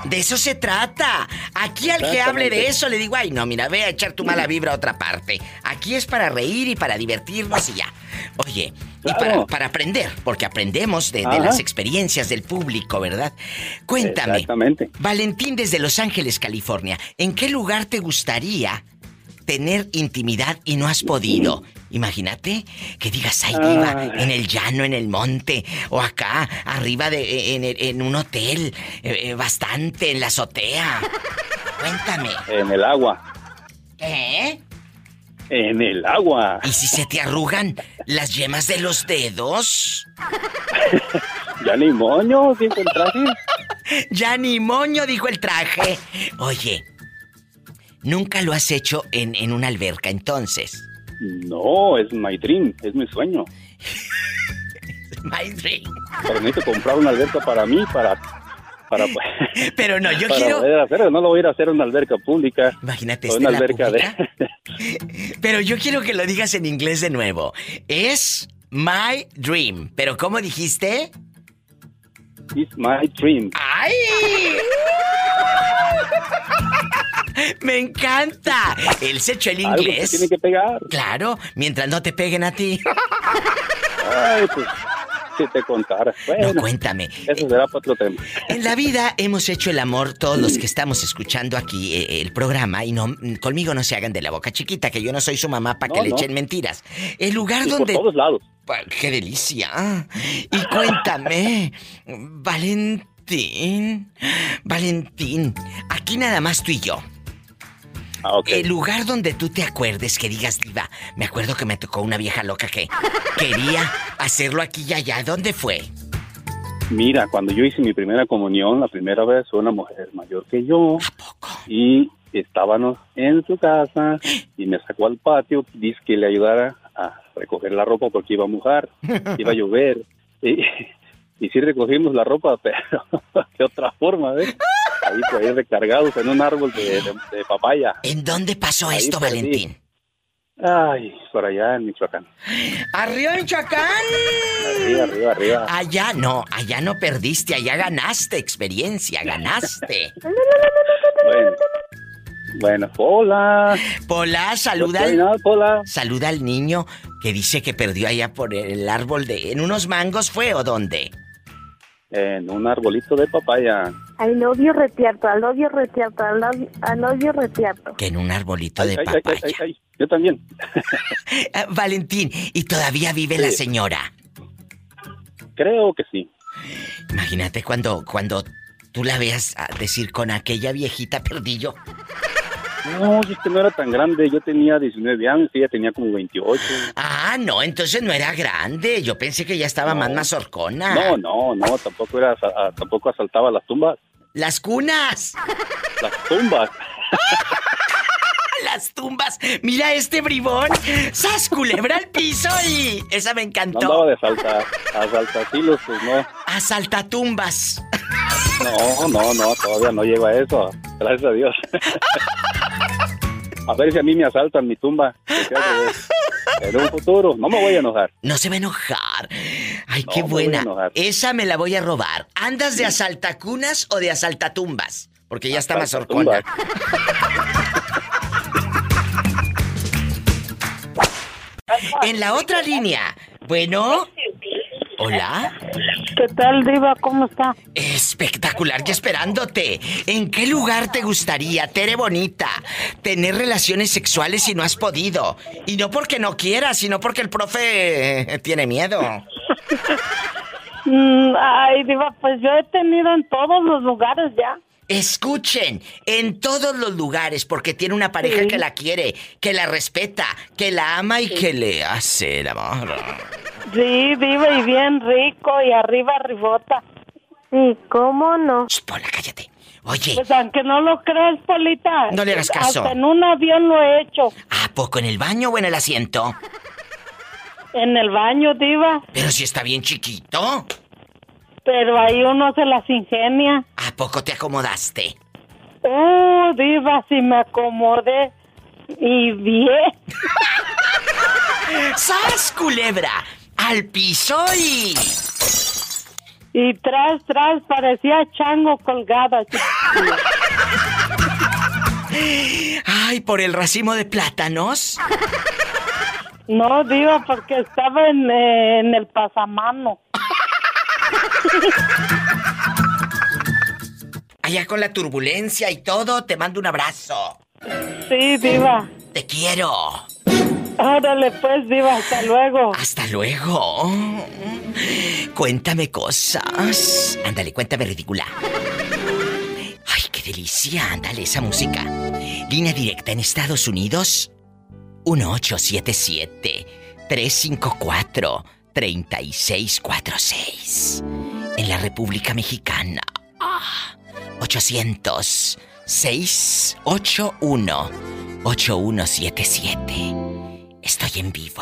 De eso se trata. Aquí al que hable de eso le digo, ay, no, mira, ve a echar tu mala vibra a otra parte. Aquí es para reír y para divertirnos y ya. Oye, y para, para aprender, porque aprendemos de, de las experiencias del público, ¿verdad? Cuéntame. Exactamente. Valentín desde Los Ángeles, California, ¿en qué lugar te gustaría tener intimidad y no has podido? Imagínate que digas, ay, diva, Ay. en el llano, en el monte, o acá, arriba de, en, en un hotel, eh, eh, bastante, en la azotea. Cuéntame. En el agua. ¿Qué? En el agua. ¿Y si se te arrugan ¿Las yemas de los dedos? Ya ni moño, sin el traje. Ya ni moño, dijo el traje. Oye, nunca lo has hecho en, en una alberca entonces. No, es my dream, es mi sueño. My dream. Pero necesito comprar una alberca para mí, para... para Pero no, yo para quiero... poder hacerlo. No lo voy a ir a hacer en una alberca pública. Imagínate, O ¿esta una alberca de... Pero yo quiero que lo digas en inglés de nuevo. Es my dream. ¿Pero cómo dijiste? It's my dream. ¡Ay! ¡Me encanta! Él se echó el inglés. tiene que pegar. Claro, mientras no te peguen a ti. Ay, pues, si te contara. Bueno, No, cuéntame. Eso será para otro tema. En la vida hemos hecho el amor todos los que estamos escuchando aquí eh, el programa y no conmigo no se hagan de la boca chiquita que yo no soy su mamá para que le no. echen mentiras. El lugar Y por donde todos lados. ¡Qué delicia! Y cuéntame, Valentín, Valentín, aquí nada más tú y yo. Ah. El lugar donde tú te acuerdes que digas diva, me acuerdo que me tocó una vieja loca que quería hacerlo aquí y allá. ¿Dónde fue? Mira, cuando yo hice mi primera comunión, la primera vez fue una mujer mayor que yo. Y estábamos en su casa y me sacó al patio, dice que le ayudara a recoger la ropa porque iba a mojar, iba a llover. Y, y sí recogimos la ropa, pero de otra forma, ¿ves? Ahí, pues, ahí recargados en un árbol de, de- de papaya. ¿En dónde pasó Ahí esto. Valentín? Ay, por allá en Michoacán. ¡Arriba en Chacán! Arriba, arriba, arriba. Allá no, allá no perdiste, allá ganaste experiencia, ganaste. Bueno, bueno, hola. Pola, saluda No al, estoy nada, Pola. saluda al niño que dice que perdió allá por el árbol de... ¿En unos mangos fue o dónde? En un arbolito de papaya. Al novio retierto, al novio retierto, al novio, retierto. Que en un arbolito de Ay, ay, papaya. ay, ay, ay. Yo también. Ah, Valentín, ¿y todavía vive la señora? Creo que sí. Imagínate cuando, cuando tú la veas a decir con aquella viejita perdillo. No, es que no era tan grande. Yo tenía 19 años, ella tenía como 28. Ah, no, entonces no era grande. Yo pensé que ya estaba más mazorcona. No, no, no, tampoco era, ah, tampoco asaltaba las tumbas. Las cunas. Las tumbas. Las tumbas. Mira este bribón. ¡Sas culebra al piso y... Esa me No encantó. andaba de salta, asaltacilos, pues no. Asaltatumbas. No, no, no, todavía no llego a eso. Gracias a Dios. A ver si a mí me asaltan mi tumba. En un futuro, no me voy a enojar. No se va a enojar. Ay, No, qué buena. Esa me la voy a robar. ¿Andas de asaltacunas o de asaltatumbas? Porque ya está mazorcona. En la otra línea. Bueno. Hola. ¿Qué tal, Diva? ¿Cómo está? Espectacular y esperándote. ¿En qué lugar te gustaría, Tere Bonita, tener relaciones sexuales si no has podido? Y no porque no quieras, sino porque el profe eh, tiene miedo. Mm, ay, Diva, pues yo he tenido en todos los lugares ya. Escuchen, en todos los lugares, porque tiene una pareja Sí. que la quiere, que la respeta, que la ama y que le hace el amor. Sí, Diva, y bien rico, y arriba, arribota. Sí, ¿cómo no? Pola, cállate. Oye. Pues aunque no lo creas, Polita. No le hagas caso. Hasta en un avión lo he hecho. ¿A poco en el baño o en el asiento? En el baño, Diva. Pero si está bien chiquito. Pero ahí uno se las ingenia. ¿A poco te acomodaste? Uh, Diva, si me acomodé. Y bien. ¡Sas, culebra! ¡Al piso y... Y tras, tras, parecía chango colgada. Ay, por el racimo de plátanos. No, Diva, porque estaba en, eh, en el pasamano. Allá con la turbulencia y todo, te mando un abrazo. Sí, Diva. Te quiero. Órale, pues, Diva, hasta luego. Hasta luego. Cuéntame cosas. Ándale, cuéntame ridícula. Ay, qué delicia. Ándale, esa música. Línea directa en Estados Unidos. 1877 354-3646. En la República Mexicana. Ah, 800-681-8177. Estoy en vivo.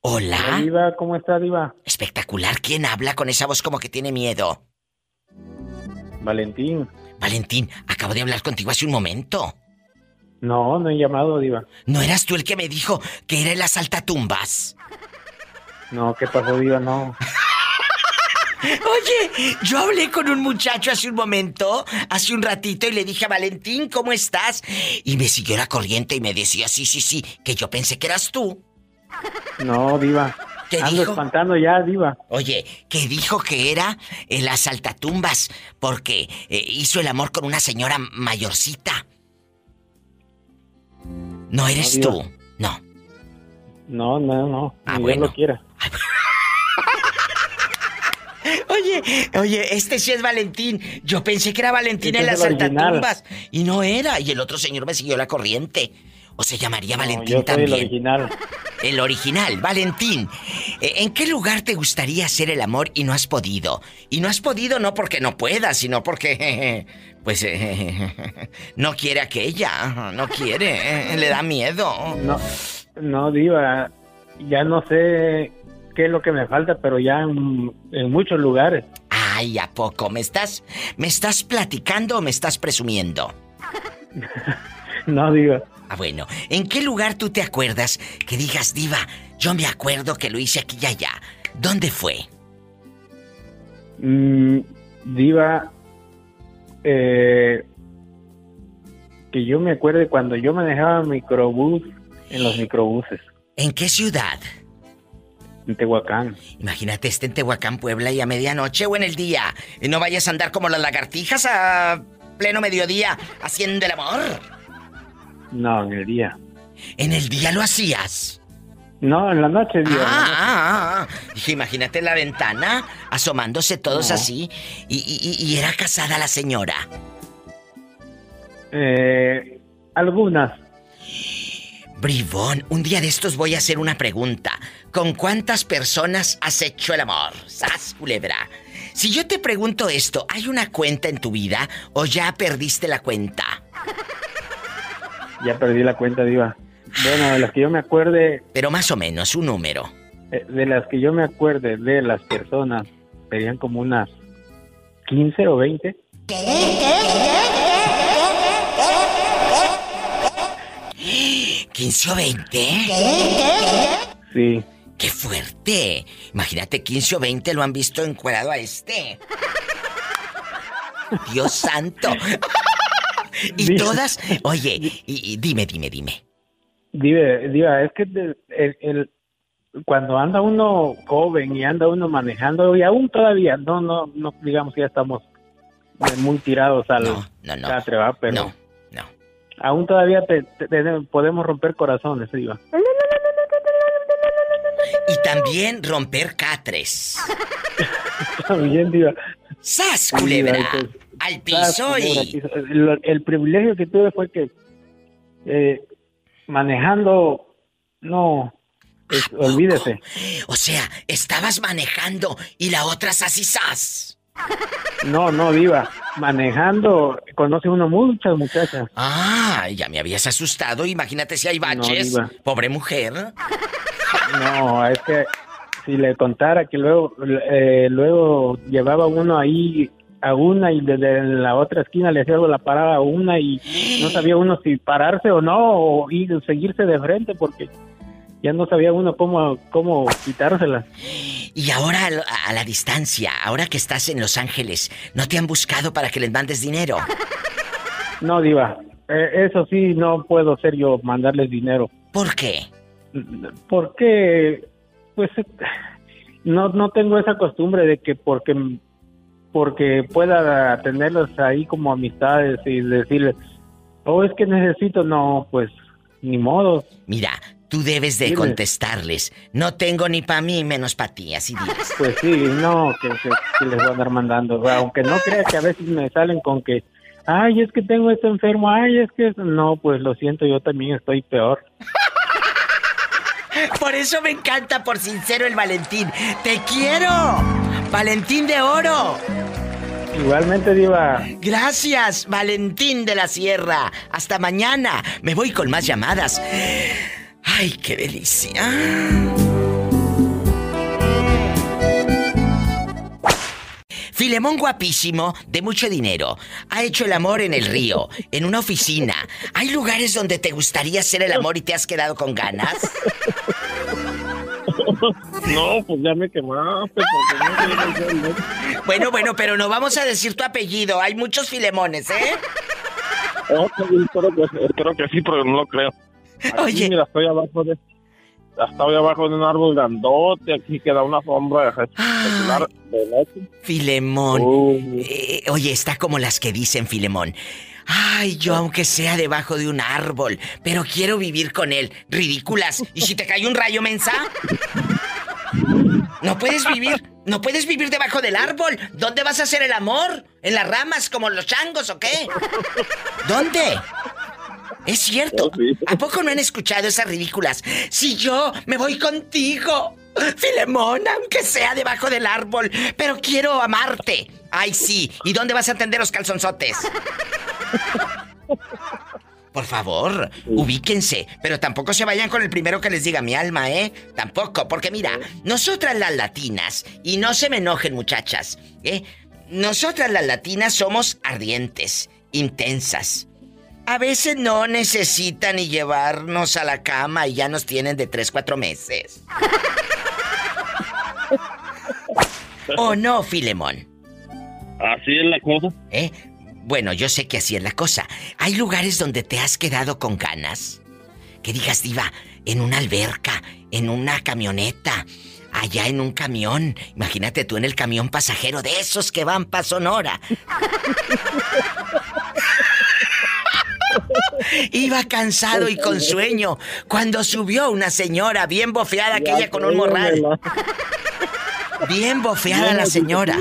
Hola. Diva, ¿cómo está, Diva? Espectacular. ¿Quién habla con esa voz como que tiene miedo? Valentín. Valentín, acabo de hablar contigo hace un momento. No, no he llamado, Diva. ¿No eras tú el que me dijo que era el asaltatumbas? No, ¿qué pasó, Diva? No. Oye, yo hablé con un muchacho hace un momento, hace un ratito, y le dije a Valentín, ¿cómo estás? Y me siguió la corriente y me decía, sí, sí, sí, que yo pensé que eras tú. No, Diva. ¿Qué Ando dijo? espantando ya, Diva. Oye, que dijo que era el asaltatumbas porque eh, hizo el amor con una señora mayorcita. No eres tú. No. No, no, no. Ah, bueno. lo quiera. Oye, oye, este sí es Valentín. Yo pensé que era Valentín Este el original. asaltatumbas. Y no era. Y el otro señor me siguió la corriente. O se llamaría No, Valentín yo soy también. el original. El original, Valentín. Eh, ¿En qué lugar te gustaría hacer el amor y no has podido? Y no has podido no porque no puedas, sino porque, pues, no quiere aquella, no quiere, le da miedo. No, no, Diva. Ya no sé qué es lo que me falta, pero ya en, en muchos lugares. Ay, ¿a poco? ¿Me estás, me estás platicando o me estás presumiendo? No, Diva. Ah, bueno, ¿en qué lugar tú te acuerdas que digas, diva, yo me acuerdo que lo hice aquí y allá? ¿Dónde fue? Mm, diva, eh, que yo me acuerde cuando yo manejaba microbús en los microbuses ¿En qué ciudad? En Tehuacán. Imagínate, este en Tehuacán, Puebla, y a medianoche o en el día. Y no vayas a andar como las lagartijas a pleno mediodía haciendo el amor. No, en el día. ¿En el día lo hacías? No, en la noche, Diva. Ah, ah, ah. Dije, imagínate la ventana, asomándose todos No. así. Y- y era casada la señora. Eh, algunas. Bribón, un día de estos voy a hacer una pregunta. ¿Con cuántas personas has hecho el amor? ¡Sas, culebra! Si yo te pregunto esto, ¿hay una cuenta en tu vida o ya perdiste la cuenta? Ya perdí la cuenta, Diva. Bueno, de las que yo me acuerde, Pero más o menos, un número. eh, de las que yo me acuerde de las personas, serían como unas 15 o 20. ¿15 o 20? Sí. ¡Qué fuerte! Imagínate, 15 o 20 lo han visto encuerado a este. Dios santo. y todas... Oye, y, y dime, dime, dime. Diva, Diva, es que de- el, el- cuando anda uno joven y anda uno manejando, y aún todavía, no, no, no digamos que ya estamos muy tirados al No, no. catre, ¿va? pero No, no. aún todavía te- te- te- podemos romper corazones, Diva. También romper catres. También, Diva. ¡Sas, culebra! Diva, Al piso y... El, el privilegio que tuve fue que eh, manejando, no, es- olvídese. O sea, estabas manejando y la otra sas y sas. No, no, Diva. Manejando, conoce uno muchas muchachas. Ah, ya me habías asustado. Imagínate si hay baches. Diva. Pobre mujer. No, es que si le contara que luego, eh, luego llevaba uno ahí a una y desde la otra esquina le hacía la parada a una y no sabía uno si pararse o no o ir seguirse de frente porque ya no sabía uno cómo, cómo quitárselas. Y ahora a la- a la distancia, ahora que estás en Los Ángeles, ¿no te han buscado para que les mandes dinero? No, Diva, eh, eso sí no puedo ser yo mandarles dinero. ¿Por qué? Porque, pues, no, no tengo esa costumbre de que porque, porque pueda tenerlos ahí como amistades y decirles, oh, es que necesito, no, pues, ni modo. Mira, tú debes de Dime. contestarles. No tengo ni para mí, menos para ti, así diles. Pues sí, no, que, que- que les voy a andar mandando. Aunque no crea que a veces me salen con que, Ay, es que tengo esto enfermo. Ay, es que... No, pues lo siento, yo también estoy peor. Por eso me encanta por sincero el Valentín. ¡Te quiero! ¡Valentín de oro! Igualmente, Diva. Gracias, Valentín de la Sierra. Hasta mañana. Me voy con más llamadas. ¡Ay, qué delicia! Filemón guapísimo, de mucho dinero, ha hecho el amor en el río, en una oficina. ¿Hay lugares donde te gustaría hacer el amor y te has quedado con ganas? No, pues ya me quemaste. Porque no. Bueno, bueno, pero no vamos a decir tu apellido. Hay muchos Filemones, ¿eh? Ok, espero, que, espero que sí, pero no lo creo. Aquí, Oye. Mira, estoy abajo de. Estoy abajo de un árbol grandote. Aquí queda una sombra espectacular de noche. Filemón. Eh, oye, está como las que dicen Filemón. Ay, yo aunque sea debajo de un árbol, pero quiero vivir con él. Ridículas. ¿Y si te cae un rayo mensa? No puedes vivir, no puedes vivir debajo del árbol. ¿Dónde vas a hacer el amor? ¿En las ramas como los changos o qué? ¿Dónde? Es cierto. ¿A poco no han escuchado esas ridículas? Si yo me voy contigo, Filemón, aunque sea debajo del árbol, pero quiero amarte. Ay, sí. ¿Y dónde vas a tender los calzonzotes? Por favor, ubíquense, pero tampoco se vayan con el primero que les diga mi alma, ¿eh? Tampoco, porque mira, nosotras las latinas, y no se me enojen muchachas, ¿eh? Nosotras las latinas somos ardientes, intensas. A veces no necesitan ni llevarnos a la cama y ya nos tienen de 3, 4 meses. ¿O no, Filemón? Así es la cosa. ¿Eh? Bueno, yo sé que así es la cosa. ¿Hay lugares donde te has quedado con ganas? Que digas, diva, en una alberca, en una camioneta, allá en un camión. Imagínate tú en el camión pasajero de esos que van pa' Sonora. Iba cansado y con sueño cuando subió una señora bien bofeada, aquella con un morral. Bien bofeada la señora.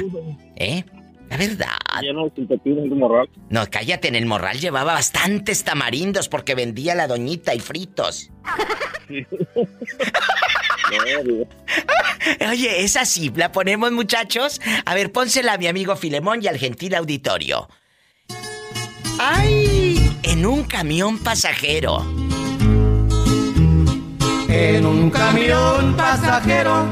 ¿Eh? La verdad. No, cállate, en el morral llevaba bastantes tamarindos porque vendía la doñita y fritos. Oye, es así, la ponemos muchachos. A ver, pónsela a mi amigo Filemón y al gentil auditorio. ¡Ay! En un camión pasajero. En un camión pasajero,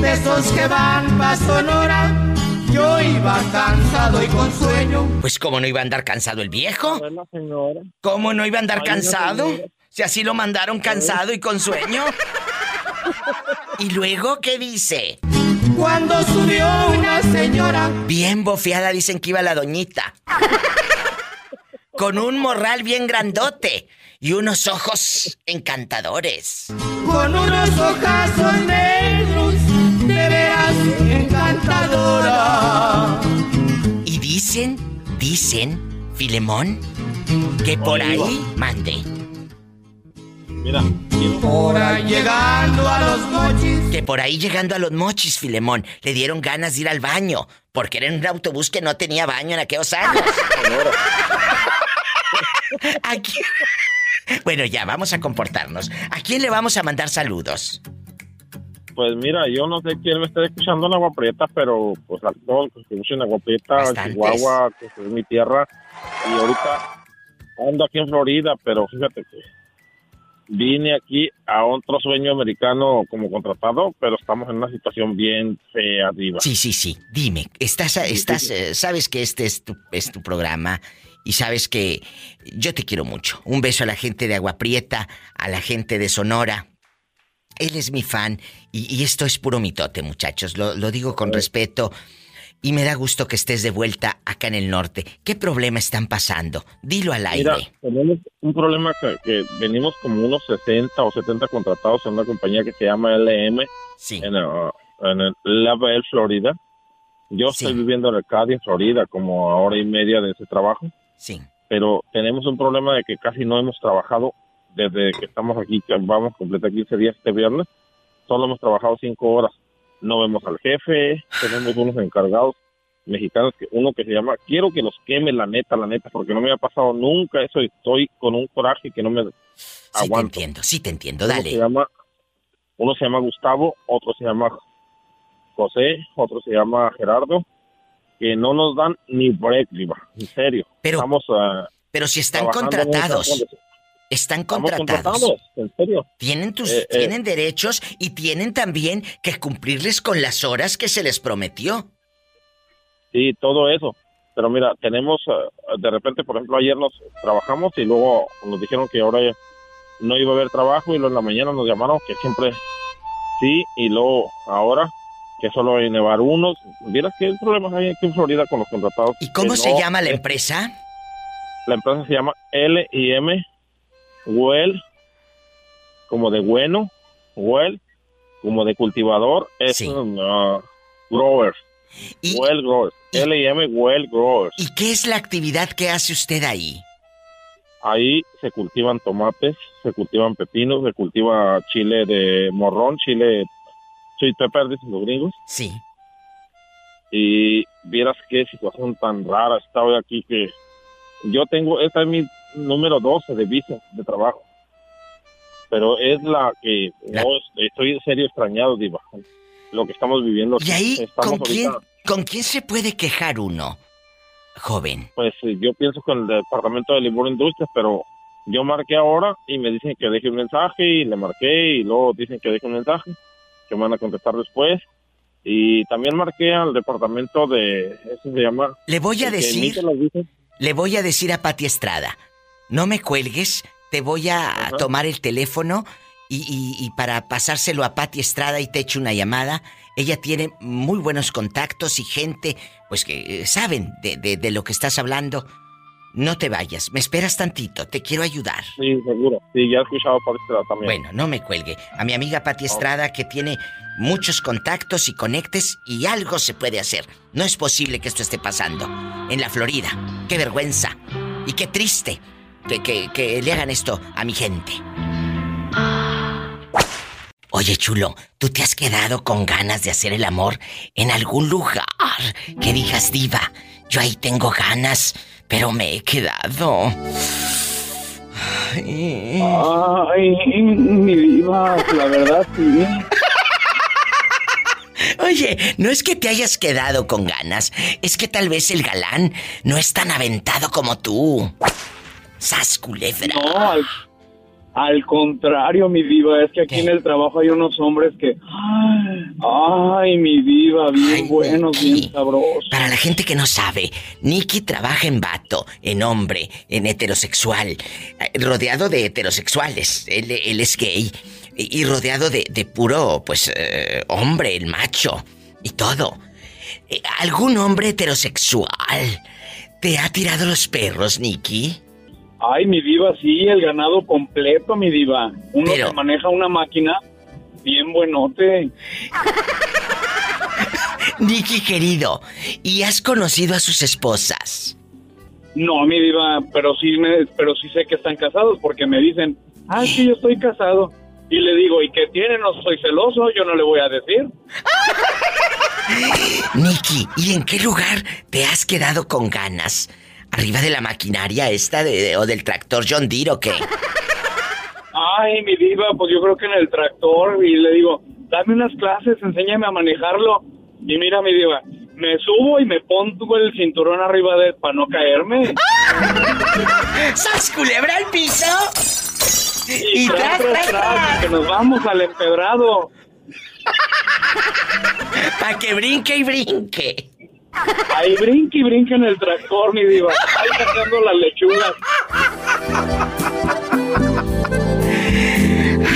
de esos que van pa' Sonora, yo iba cansado y con sueño. Pues cómo no iba a andar cansado el viejo. señora. ¿Cómo no iba a andar Ay, cansado? Si así lo mandaron cansado y con sueño. ¿Y luego qué dice? Cuando subió una señora, Bien bofeada dicen que iba la doñita. Con un morral bien grandote y unos ojos encantadores. con unos ojazos negros, de veras encantadora. Y dicen, dicen, Filemón, que por ahí mande. Mira, Por ahí llegando a los mochis, Que por ahí llegando a los mochis, Filemón, le dieron ganas de ir al baño, porque era un autobús que no tenía baño en aquellos años. Aquí... Bueno, ya, vamos a comportarnos. ¿A quién le vamos a mandar saludos? Pues mira, yo no sé quién me está escuchando en Agua Prieta, pero pues a todos los que escuchan Agua Prieta. Chihuahua, que es mi tierra. Y ahorita ando aquí en Florida, pero fíjate que vine aquí a otro sueño americano como contratado, pero estamos en una situación bien fea, diva. Sí, sí, sí. Dime, estás, estás, eh, sabes que este es tu, es tu programa y sabes que yo te quiero mucho. Un beso a la gente de Agua Prieta, a la gente de Sonora. Él es mi fan y, y esto es puro mitote, muchachos. Lo, lo digo con respeto y me da gusto que estés de vuelta acá en el norte. ¿Qué problema están pasando? Dilo al aire. Mira, tenemos un problema que, que venimos como unos 60 o 70 contratados en una compañía que se llama LM en, uh, en el Lavelle, Florida. Yo estoy viviendo en Arcadia, Florida, como a hora y media de ese trabajo. Sí. Pero tenemos un problema de que casi no hemos trabajado desde que estamos aquí, que vamos a completar 15 días este viernes. Solo hemos trabajado 5 horas. No vemos al jefe, tenemos unos encargados mexicanos, que uno que se llama Quiero que los queme la neta, la neta, porque no me ha pasado nunca eso y estoy con un coraje que no me Sí te entiendo, sí te entiendo, dale. Uno se llama, uno se llama Gustavo, otro se llama José, otro se llama Gerardo, que no nos dan ni break, Diva, en serio. Pero, Estamos, ah, pero si están contratados. Están contratados. contratados, en serio. Tienen tus, Eh, eh. tienen derechos y tienen también que cumplirles con las horas que se les prometió. Sí, todo eso. Pero mira, tenemos, ah, de repente, por ejemplo, ayer nos trabajamos y luego nos dijeron que ahora no iba a haber trabajo y luego en la mañana nos llamaron que siempre sí y luego ahora que solo hay nevar unos. Mira qué problemas hay aquí en Florida con los contratados. ¿Y cómo se no- llama la empresa? La empresa se llama L&M Well, como de bueno, Well, como de cultivador, es un, ah, growers. well growers. L&M Well growers. ¿Y qué es la actividad que hace usted ahí? Ahí se cultivan tomates, se cultivan pepinos, se cultiva chile de morrón, chile pepper, dicen los gringos. Sí. Y vieras qué situación tan rara está hoy aquí que yo tengo, esta es mi número 12 de visa de trabajo. Pero es la que no, estoy en serio extrañado, Diva. Lo que estamos viviendo. ¿Y ahí estamos con quién, con quién se puede quejar uno? Joven. Pues eh, yo pienso con el Departamento de Libro Industrias, pero yo marqué ahora y me dicen que deje un mensaje y le marqué y luego dicen que deje un mensaje, que me van a contestar después. Y también marqué al departamento de, eso se llama... Le voy a decir, le voy a decir a Pati Estrada, no me cuelgues, te voy a tomar el teléfono y, y- y para pasárselo a Pati Estrada y te echo una llamada. Ella tiene muy buenos contactos y gente, pues que eh, saben de, de- de lo que estás hablando. No te vayas, me esperas tantito, te quiero ayudar. Sí, seguro. Sí, ya he escuchado por este lado también. Bueno, no me cuelgue. A mi amiga Pati Estrada que tiene muchos contactos y conectes y algo se puede hacer. No es posible que esto esté pasando en la Florida. Qué vergüenza y qué triste que, que- que le hagan esto a mi gente. Oye, chulo, ¿tú te has quedado con ganas de hacer el amor en algún lugar que digas diva? Yo ahí tengo ganas, pero me he quedado. Ay, mi diva, la verdad sí. Oye, no es que te hayas quedado con ganas, es que tal vez el galán no es tan aventado como tú. Sas culebra. No, al, al contrario, mi diva, es que aquí en el trabajo hay unos hombres que... Ay, mi diva, bien buenos, bien sabrosos. Para la gente que no sabe, Nicky trabaja en vato, en hombre, en heterosexual, eh, rodeado de heterosexuales. Él, él es gay y, y rodeado de, de puro, pues, eh, hombre, el macho y todo. Eh, ¿Algún hombre heterosexual te ha tirado los perros, Nicky? Ay, mi diva, sí, el ganado completo, mi diva. Uno que maneja una máquina bien buenote. Nicky querido, ¿y has conocido a sus esposas? No, mi diva, pero sí, me, pero sí sé que están casados porque me dicen, ah, sí, yo estoy casado. Y le digo, ¿y qué tiene? No soy celoso, yo no le voy a decir. Nicky, ¿y en qué lugar te has quedado con ganas? ¿Arriba de la maquinaria esta de, o del tractor John Deere o qué? Ay, mi diva, pues yo creo que en el tractor y le digo, dame unas clases, enséñame a manejarlo. Y mira, mi diva, me subo y me pongo el cinturón arriba de él para no caerme. ¡Sas culebra al piso! Y, Y tras, tras, tras. que nos vamos al empedrado. Para que brinque y brinque. Ahí brinque y brinque en el tractor, mi diva. Ahí sacando las lechugas.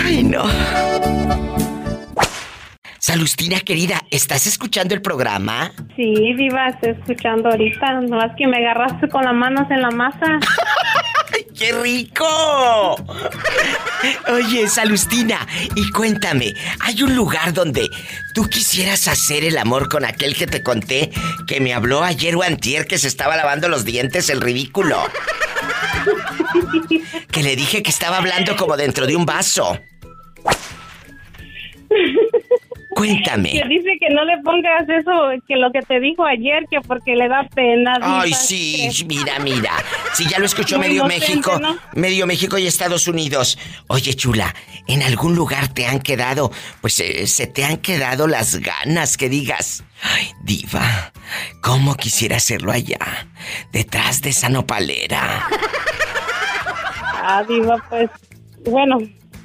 Ay, no. Salustina querida, ¿estás escuchando el programa? Sí, Viva, estoy escuchando ahorita. No es que me agarraste con las manos en la masa. ¡Qué rico! Oye, Salustina, y cuéntame, ¿hay un lugar donde tú quisieras hacer el amor con aquel que te conté que me habló ayer o antier que se estaba lavando los dientes, el ridículo? Que le dije que estaba hablando como dentro de un vaso. Cuéntame. Que dice que no le pongas eso, que lo que te dijo ayer, que porque le da pena. Ay, sí, que- mira, mira. Si ya lo escuchó Muy medio inocente, México, ¿no? medio México y Estados Unidos. Oye, chula, ¿en algún lugar te han quedado, pues eh, se te han quedado las ganas que digas, ay, diva, cómo quisiera hacerlo allá, detrás de esa nopalera? Ah, diva, pues, bueno,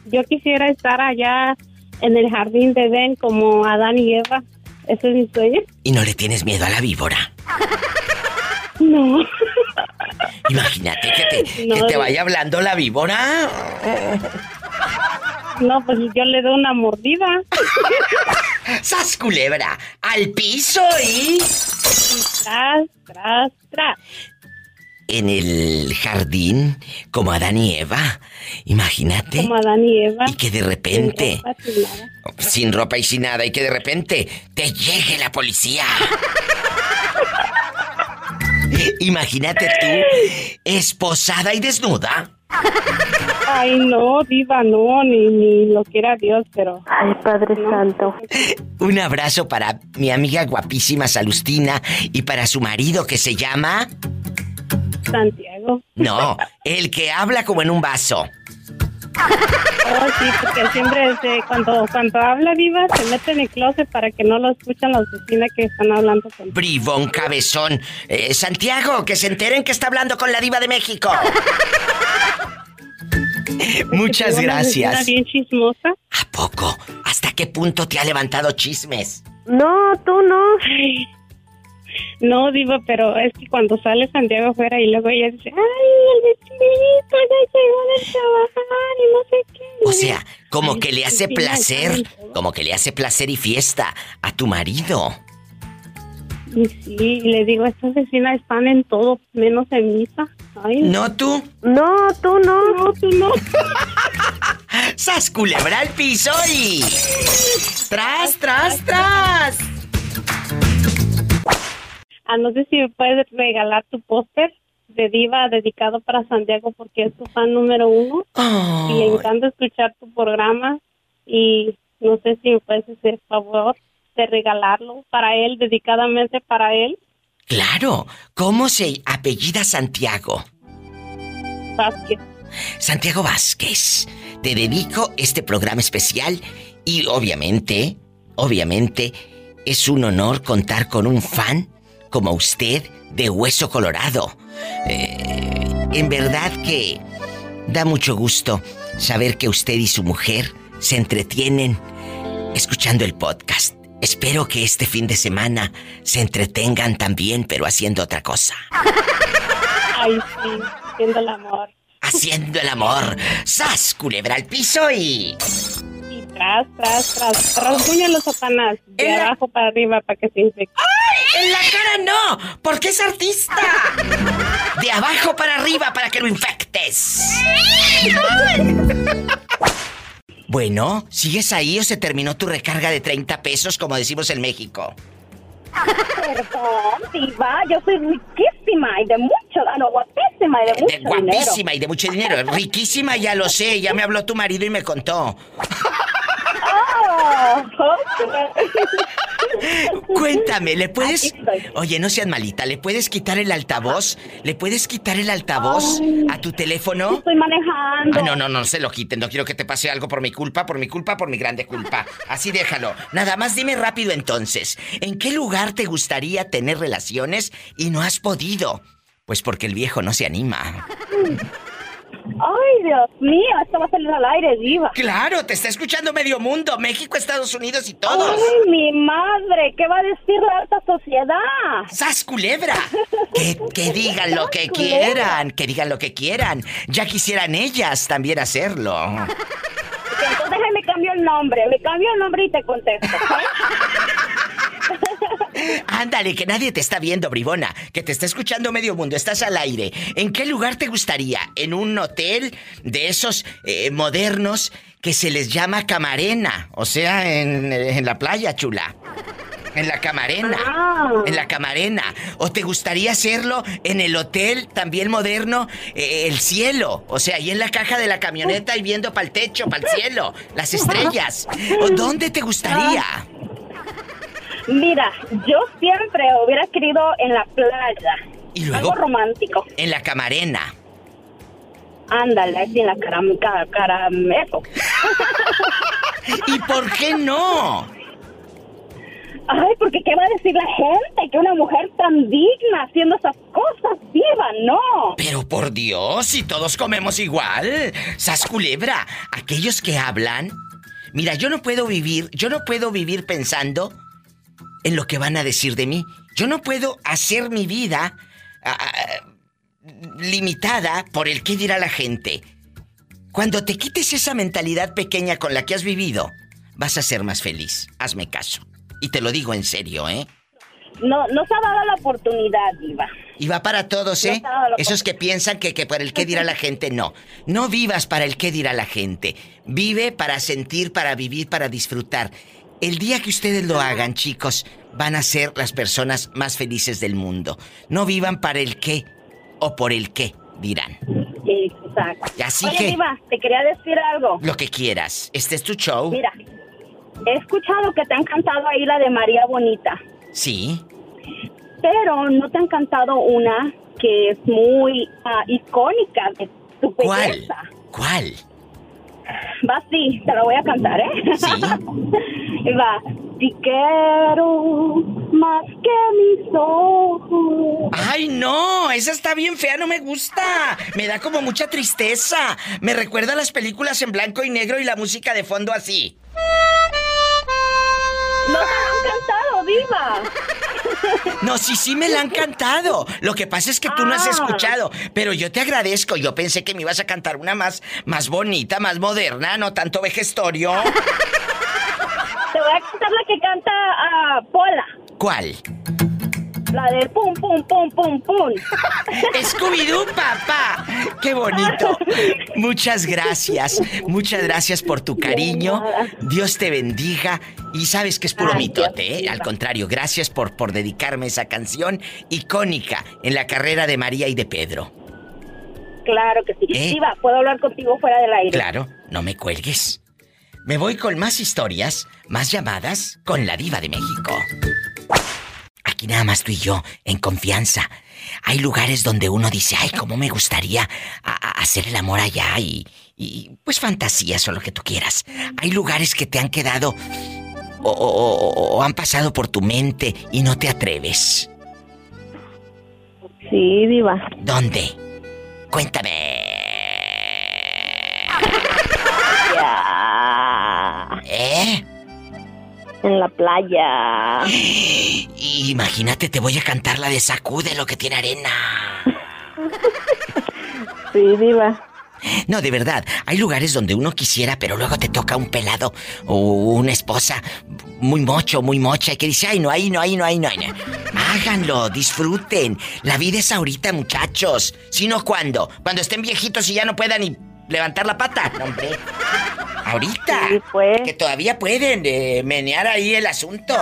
yo quisiera estar allá en el jardín de Edén como Adán y Eva. Ese es mi sueño. Y no le tienes miedo a la víbora. No. Imagínate que te, No, que te vaya hablando la víbora. No, pues yo le doy una mordida. ¡Sas, culebra! ¡Al piso y... Tras, tras, tras. En el jardín, como Adán y Eva. Imagínate. Como Adán y Eva. Y que de repente, Sin ropa, sin nada. sin ropa y sin nada, y que de repente te llegue la policía. Imagínate tú, esposada y desnuda. Ay, no, diva, no, ni, ni lo quiera Dios, pero... Ay, Padre Santo. Un abrazo para mi amiga guapísima Salustina y para su marido que se llama... Santiago. No, el que habla como en un vaso. Oh, sí, porque siempre este, cuando, cuando habla diva se mete en el closet para que no lo escuchen las vecinas que están hablando con Bribón cabezón. Eh, Santiago, que se enteren que está hablando con la diva de México. Muchas una vecina gracias. bien chismosa. ¿A poco? ¿Hasta qué punto te ha levantado chismes? No, tú no. No, diva, pero es que cuando sale Santiago afuera y luego ella dice, ay, el vecinito ya llegó de trabajar y no sé qué. O sea, como Ay, que le hace sí, placer, como que le hace placer y fiesta a tu marido. Y sí, y le digo, estas vecinas están en todo, menos en misa. Ay, ¿No tú? No, tú no. No, tú no. ¡Sas culebra al piso y... ¡Tras, tras, tras! Ah, no sé si me puedes regalar tu póster de diva dedicado para Santiago porque es tu fan número uno y le encanta escuchar tu programa y no sé si me puedes hacer favor de regalarlo para él, dedicadamente para él. Claro, ¿cómo se apellida Santiago? Vázquez. Santiago Vázquez, te dedico este programa especial y obviamente, obviamente, es un honor contar con un fan como usted de Hueso Colorado. Eh, en verdad que da mucho gusto saber que usted y su mujer se entretienen escuchando el podcast. Espero que este fin de semana se entretengan también, pero haciendo otra cosa. Ay, sí, haciendo el amor. Haciendo el amor. ¡Sas! Culebra al piso y. Tras, tras, tras. Rasguñalo, Satanás. De En la- abajo para arriba para que se infecte. ¡Ay! ¡En la cara no! ¡Porque es artista! De abajo para arriba para que lo infectes. Bueno, ¿sigues ahí o se terminó tu recarga de 30 pesos, como decimos en México? Perdón, diva, yo soy riquísima y de mucho, ah, no, guapísima y de mucho De guapísima dinero. y de mucho dinero. Riquísima, ya lo sé. Ya me habló tu marido y me contó. Cuéntame, ¿le puedes... Oye, no seas malita, ¿le puedes quitar el altavoz? ¿Le puedes quitar el altavoz a tu teléfono? Estoy manejando. Ah, no, no, no se lo quiten. No quiero que te pase algo por mi culpa, por mi culpa, por mi grande culpa. Así déjalo. Nada más dime rápido entonces. ¿En qué lugar te gustaría tener relaciones y no has podido? Pues porque el viejo no se anima. Ay, Dios mío, esto va a salir al aire, diva. Claro, te está escuchando medio mundo. México, Estados Unidos y todos. Ay, mi madre, ¿qué va a decir la alta sociedad? ¡Sas culebra! Que, que digan lo que quieran, que digan lo que quieran. Ya quisieran ellas también hacerlo. Entonces déjame cambio el nombre, me cambio el nombre y te contesto. Ándale, que nadie te está viendo, bribona. Que te está escuchando medio mundo. Estás al aire. ¿En qué lugar te gustaría? ¿En un hotel de esos eh, modernos que se les llama camarena? O sea, en, en la playa, chula. En la camarena. Ah. En la camarena. ¿O te gustaría hacerlo en el hotel también moderno, eh, el cielo? O sea, ahí en la caja de la camioneta y viendo para el techo, para el cielo, las estrellas. ¿O dónde te gustaría? Mira, yo siempre hubiera querido en la playa. Y luego Algo romántico. en la camarena. Ándale, así en la cara, cara, cara eso. ¿Y por qué no? Ay, porque ¿qué va a decir la gente? Que una mujer tan digna haciendo esas cosas, viva, no. Pero por Dios, si todos comemos igual. Sas culebra, aquellos que hablan. Mira, yo no puedo vivir, yo no puedo vivir pensando en lo que van a decir de mí. Yo no puedo hacer mi vida ah, ah, limitada por el qué dirá la gente. Cuando te quites esa mentalidad pequeña con la que has vivido, vas a ser más feliz. Hazme caso. Y te lo digo en serio, ¿eh? No, no se ha dado la oportunidad, Diva. Y va para todos, ¿eh? Esos que piensan que, que por el qué dirá la gente, no. No vivas para el qué dirá la gente. Vive para sentir, para vivir, para disfrutar. El día que ustedes lo hagan, chicos, van a ser las personas más felices del mundo. No vivan para el qué o por el qué, dirán. Exacto. Y así Oye, que- Diva, te quería decir algo. Lo que quieras. Este es tu show. Mira, he escuchado que te ha encantado ahí la de María Bonita, Sí. pero no te ha encantado una que es muy ah, icónica de tu ¿Cuál? belleza. ¿Cuál? Va así, te la voy a cantar, ¿eh? Sí. Va. Te quiero más que mis ojos. ¡Ay, no! Esa está bien fea, no me gusta. Me da como mucha tristeza. Me recuerda a las películas en blanco y negro y la música de fondo así. No cantado, diva. No, sí, sí me la han cantado. Lo que pasa es que tú no has Ah. escuchado. Pero yo te agradezco. Yo pensé que me ibas a cantar una más, más bonita, más moderna, no tanto vejestorio. Te voy a cantar la que canta a Pola. ¿Cuál? La de pum, pum, pum, pum, pum. Scooby-Doo, papá. ¡Qué bonito! Muchas gracias. Muchas gracias por tu cariño. Dios te bendiga. Y sabes que es puro Ay, mitote, ¿eh? Al contrario, gracias por, por dedicarme esa canción icónica en la carrera de María y de Pedro. Claro que sí. ¿Eh? Diva, ¿puedo hablar contigo fuera del aire? Claro, no me cuelgues. Me voy con más historias, más llamadas con la diva de México. Aquí nada más tú y yo, en confianza. Hay lugares donde uno dice, ay, cómo me gustaría a- a- hacer el amor allá y, y, pues fantasías o lo que tú quieras. Hay lugares que te han quedado o, o- o- o han pasado por tu mente y no te atreves. Sí, diva. ¿Dónde? Cuéntame. ¿Eh? En la playa. Imagínate, te voy a cantar la de Sacude lo que tiene arena. Sí, diva. No, de verdad, hay lugares donde uno quisiera, pero luego te toca un pelado o una esposa muy mocho, muy mocha, y que dice, ay, no, ahí, no, ahí, no, ahí, no, no. Háganlo, disfruten. La vida es ahorita, muchachos. Si no, ¿cuándo? Cuando estén viejitos y ya no puedan ni levantar la pata. No, hombre. Ahorita. Que todavía pueden eh, menear ahí el asunto.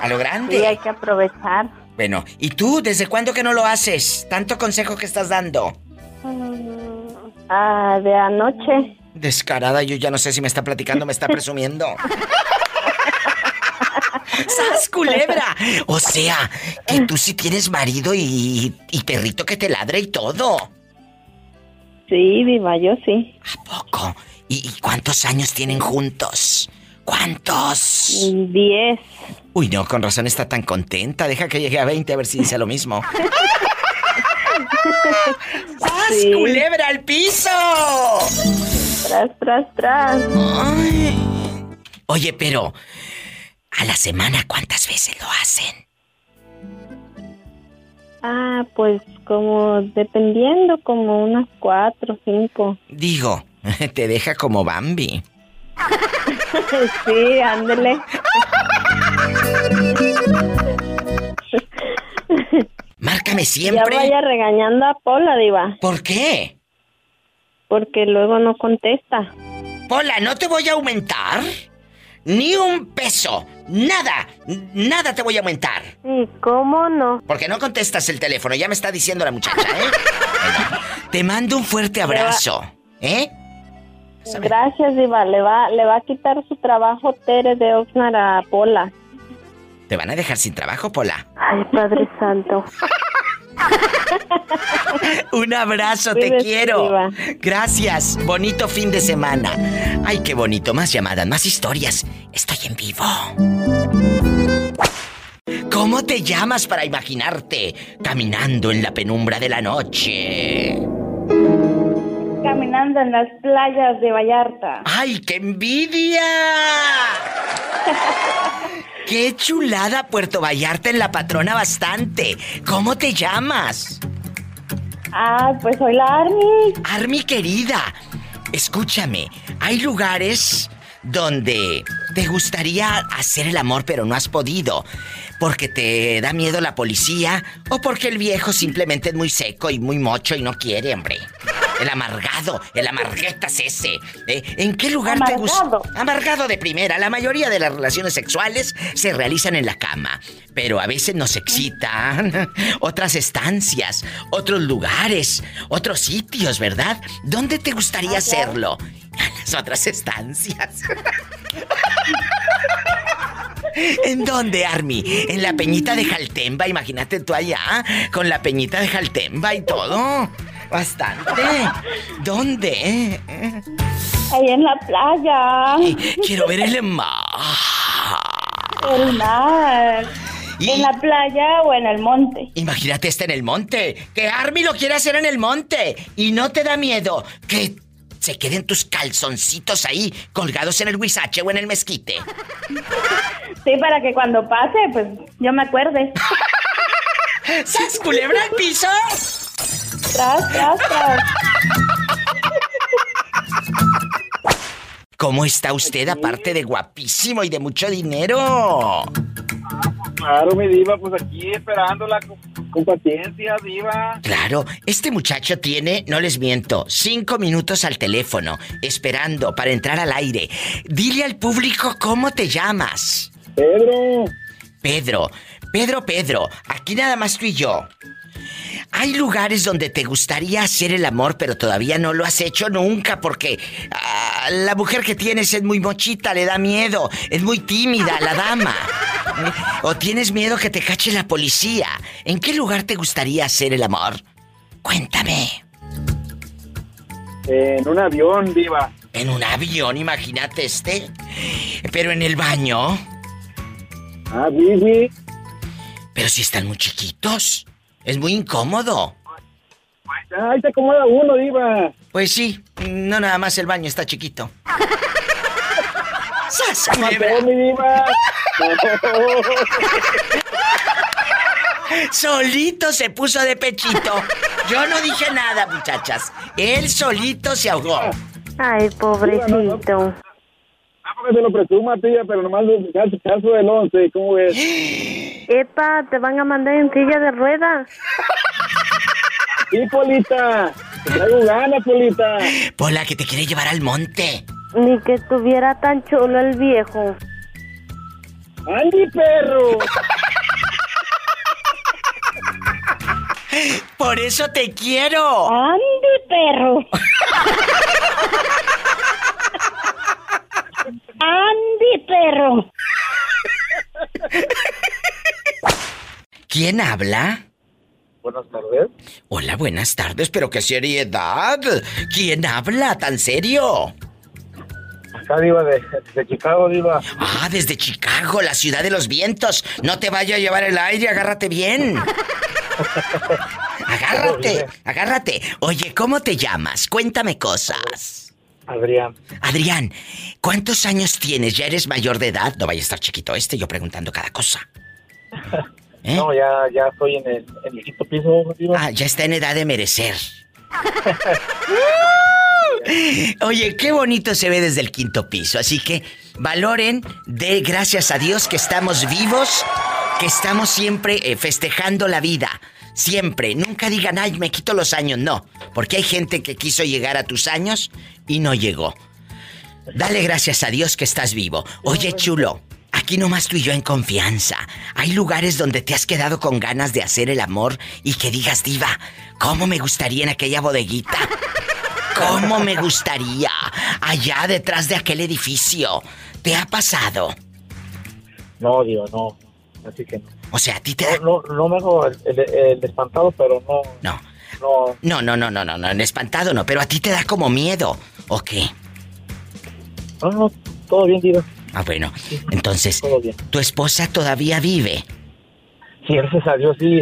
A lo grande. Sí, hay que aprovechar. Bueno, ¿y tú desde cuándo que no lo haces? Tanto consejo que estás dando. Ah, de anoche. Descarada, yo ya no sé si me está platicando, me está presumiendo. ¡Sas, culebra! O sea, que tú sí tienes marido y, y perrito que te ladre y todo. Sí, diva, yo sí. ¿Poco? ¿Y, y cuántos años tienen juntos? ¿Cuántos? Diez. Uy, no, con razón está tan contenta. Deja que llegue a 20 a ver si dice lo mismo. ¡Sas, Sí. culebra al piso! Tras, tras, tras. Ay. Oye, pero a la semana cuántas veces lo hacen? Ah, pues como dependiendo, como unas cuatro, cinco. Digo, te deja como Bambi. sí, ándele. Márcame Ya siempre. vaya regañando a Pola, diva. ¿Por qué? Porque luego no contesta. Pola, no te voy a aumentar. Ni un peso. Nada. Nada te voy a aumentar. ¿Y cómo no? Porque no contestas el teléfono. Ya me está diciendo la muchacha, ¿eh? Te mando un fuerte abrazo. ¿Eh? Gracias, diva. Le va, le va a quitar su trabajo Tere de Oxnard a Pola. Te van a dejar sin trabajo, Pola. Ay, Padre Santo. Un abrazo, te quiero. Gracias. Bonito fin de semana. Ay, qué bonito. Más llamadas, más historias. Estoy en vivo. ¿Cómo te llamas para imaginarte caminando en la penumbra de la noche? Caminando en las playas de Vallarta. ¡Ay, qué envidia! ¡Qué chulada Puerto Vallarta en la patrona bastante! ¿Cómo te llamas? Ah, pues soy la Army. Army querida, escúchame, hay lugares donde te gustaría hacer el amor pero no has podido. Porque te da miedo la policía o porque el viejo simplemente es muy seco y muy mocho y no quiere, hombre. El amargado, el amarguetas ese. ¿eh? ¿En qué lugar te gusta? Amargado. Amargado de primera. La mayoría de las relaciones sexuales se realizan en la cama. Pero a veces nos excitan otras estancias, otros lugares, otros sitios, ¿verdad? ¿Dónde te gustaría hacerlo? En las otras estancias. ¿En dónde, Army? En la peñita de Jaltemba, imagínate tú allá, con la peñita de Jaltemba y todo. Bastante. ¿Dónde? Ahí en la playa. Quiero ver el mar. El mar. ¿En la playa o en el monte? Imagínate este en el monte. Que Army lo quiere hacer en el monte. Y no te da miedo que se queden tus calzoncitos ahí colgados en el huizache o en el mezquite. Sí, para que cuando pase, pues yo me acuerde. ¿Sas culebra al piso? Tras, tras, tras. ¿Cómo está usted aparte de guapísimo y de mucho dinero? Claro, mi diva, pues aquí esperándola con, con paciencia, diva. Claro, este muchacho tiene, no les miento, cinco minutos al teléfono, esperando para entrar al aire. Dile al público cómo te llamas. Pedro. Pedro, Pedro, Pedro, aquí nada más tú y yo. Hay lugares donde te gustaría hacer el amor, pero todavía no lo has hecho nunca porque ah, la mujer que tienes es muy mochita, le da miedo, es muy tímida la dama. O tienes miedo que te cache la policía. ¿En qué lugar te gustaría hacer el amor? Cuéntame. En un avión, diva. En un avión, imagínate este. Pero en el baño. Ah, sí, sí. Pero si están muy chiquitos. Es muy incómodo. Ahí se acomoda uno, diva. Pues sí, no nada más el baño está chiquito. ¡Sas, mi diva. Solito se puso de pechito. Yo no dije nada, muchachas. Él solito se ahogó. Ay, pobrecito. Porque te lo presuma, tía, pero nomás el caso, caso del 11, ¿cómo ves? Epa, te van a mandar en silla de ruedas. Sí, Polita. Te traigo ganas, Polita. Pola, que te quiere llevar al monte. Ni que estuviera tan chulo el viejo. ¡Andy, perro! Por eso te quiero. ¡Andy, perro! ¡Andy, perro! ¿Quién habla? Buenas tardes. Hola, buenas tardes, pero qué seriedad. ¿Quién habla tan serio? Acá, diva, de, de Chicago, diva. Ah, desde Chicago, la ciudad de los vientos. No te vaya a llevar el aire, agárrate bien. Agárrate, agárrate. Oye, ¿cómo te llamas? Cuéntame cosas. Adrián. Adrián, ¿cuántos años tienes? ¿Ya eres mayor de edad? No vaya a estar chiquito este, yo preguntando cada cosa. ¿Eh? No, ya, ya estoy en el, en el quinto piso. Ah, ya está en edad de merecer. Oye, qué bonito se ve desde el quinto piso, así que valoren de gracias a Dios que estamos vivos, que estamos siempre eh, festejando la vida. Siempre, nunca digan, ay, me quito los años, no, porque hay gente que quiso llegar a tus años y no llegó. Dale gracias a Dios que estás vivo. Oye, chulo, aquí nomás tú y yo en confianza. Hay lugares donde te has quedado con ganas de hacer el amor y que digas, diva, ¿cómo me gustaría en aquella bodeguita? ¿Cómo me gustaría? Allá detrás de aquel edificio. ¿Te ha pasado? No, diva, no. así que no. O sea, a ti te no, no, no me hago el, el- el espantado, pero no. No. No. No, no, no, no, no, no, en espantado no, pero a ti te da como miedo, ¿o qué? No, no, todo bien, Diva. Ah, bueno. Entonces, Todo bien. ¿tu esposa todavía vive? Sí, gracias a Dios, sí.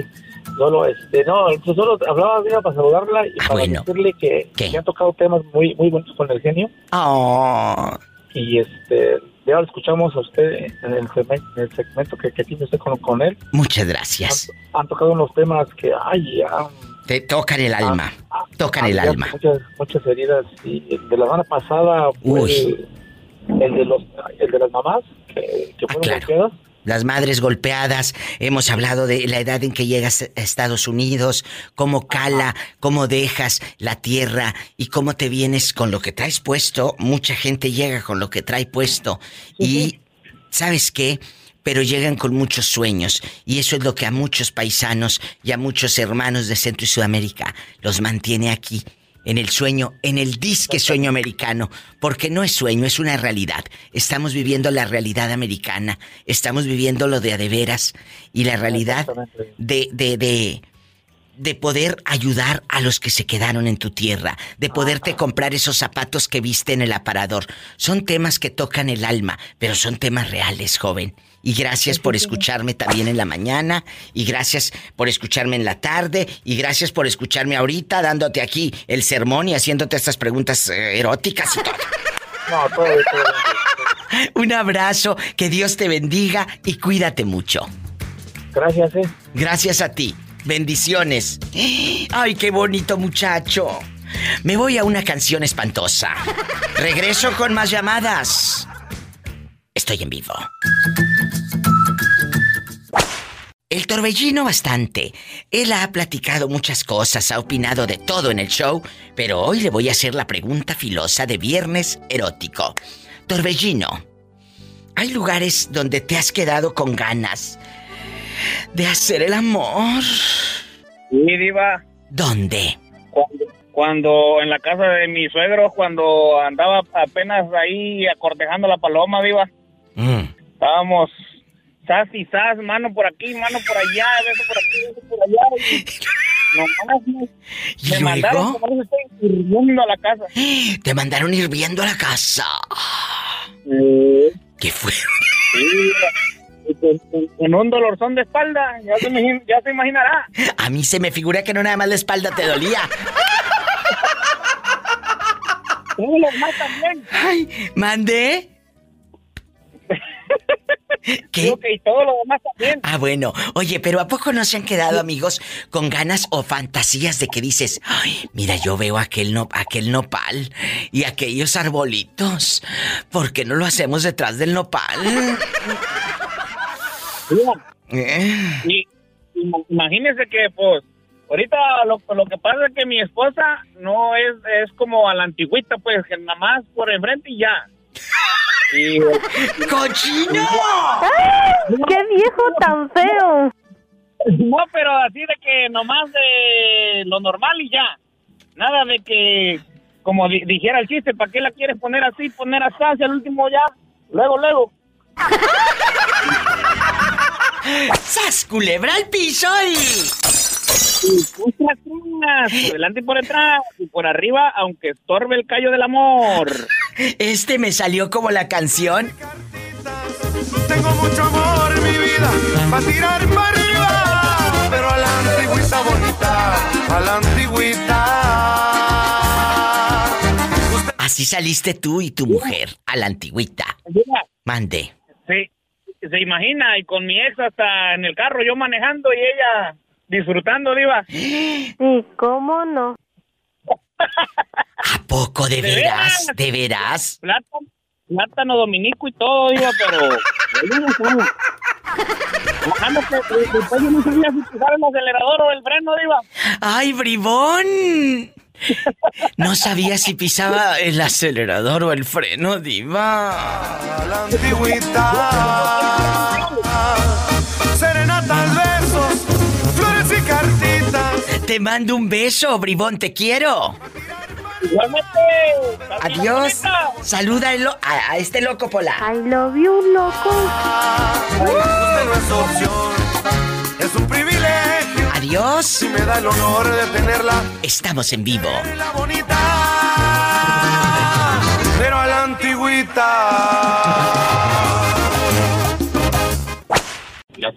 Solo, este, no, pues solo hablaba Diva para saludarla y para bueno. decirle que, que han tocado temas muy, muy bonitos con el genio. Oh. Y este, ya lo escuchamos a usted en el segmento, en el segmento que, que tiene usted con, con él. Muchas gracias. Han tocado unos temas que, ay, ya, Te tocan el alma. Tocan el ya alma. Muchas, muchas heridas. Y el de la semana pasada fue Uy. el, el de los, el de las mamás que, que fueron claro. Las madres golpeadas, hemos hablado de la edad en que llegas a Estados Unidos, cómo cala, cómo dejas la tierra y cómo te vienes con lo que traes puesto. Mucha gente llega con lo que trae puesto. Y, ¿sabes qué? Pero llegan con muchos sueños. Y eso es lo que a muchos paisanos y a muchos hermanos de Centro y Sudamérica los mantiene aquí en el sueño, en el disque sueño americano, porque no es sueño, es una realidad. Estamos viviendo la realidad americana, estamos viviendo lo de a de veras y la realidad de, de, de, de poder ayudar a los que se quedaron en tu tierra, de poderte comprar esos zapatos que viste en el aparador. Son temas que tocan el alma, pero son temas reales, joven. Y gracias por escucharme también en la mañana, y gracias por escucharme en la tarde, y gracias por escucharme ahorita dándote aquí el sermón y haciéndote estas preguntas eh, eróticas y todo. No, todo, todo. Un abrazo, que Dios te bendiga y cuídate mucho. Gracias, eh. Gracias a ti. Bendiciones. Ay, qué bonito muchacho. Me voy a una canción espantosa. Regreso con más llamadas. Estoy en vivo. El torbellino bastante. Él ha platicado muchas cosas, ha opinado de todo en el show, pero hoy le voy a hacer la pregunta filosa de viernes erótico. Torbellino, ¿hay lugares donde te has quedado con ganas de hacer el amor? Sí, Diva. ¿Dónde? Cuando, cuando en la casa de mi suegro, cuando andaba apenas ahí acortejando la paloma, Diva. Estábamos sas y sas, mano por aquí, mano por allá, beso por aquí, beso por allá. Y nomás me, me mandaron como hirviendo a la casa. Te mandaron hirviendo a la casa. ¿Qué fue? Sí, con, un dolorzón de espalda, ya se, imagin- ya se imaginará. A mí se me figura que no nada más la espalda te dolía. Todos los más también. Ay, ¿mandé? ¿Qué? Y todo lo demás también. Ah, bueno. Oye, pero ¿a poco no se han quedado, amigos, con ganas o fantasías de que dices, ay, mira, yo veo aquel, no, aquel nopal y aquellos arbolitos? ¿Por qué no lo hacemos detrás del nopal? Eh. Y, y imagínese que, pues, ahorita lo, lo que pasa es que mi esposa no es, es como a la antigüita, pues, que nada más por enfrente y ya. Y, ¡Cochino! ¡Qué viejo tan feo! No, pero así de que nomás de lo normal y ya. Nada de que, como di- dijera el chiste, ¿para qué la quieres poner así, poner así, hacia el último ya? Luego, luego. ¡Sas, culebra al piso y... Tras, por delante y por detrás, y por arriba, aunque estorbe el callo del amor. Este me salió como la canción. Tengo mucho amor en mi vida para tirar para arriba, pero a la antigüita bonita, a la antigüita. Así saliste tú y tu mujer a la antigüita. Mande. Sí, se imagina, y con mi ex hasta en el carro, yo manejando y ella disfrutando, Diva. Sí, ¿cómo no? ¿A poco de ¿De veras? ¿De veras? Plátano, plátano dominico y todo, Diva, pero. Después yo no sabía si pisar el acelerador o el freno, Diva. ¡Ay, bribón! No sabía si pisaba el acelerador o el freno, diva. A la antigüita. Serenatas, te mando un beso, bribón, te quiero. Igualmente. Adiós. Saluda a, este loco pola. I love you, loco. Usted es un privilegio. Adiós. Si me da el honor de tenerla. Estamos en vivo. La bonita, pero a la antigüita.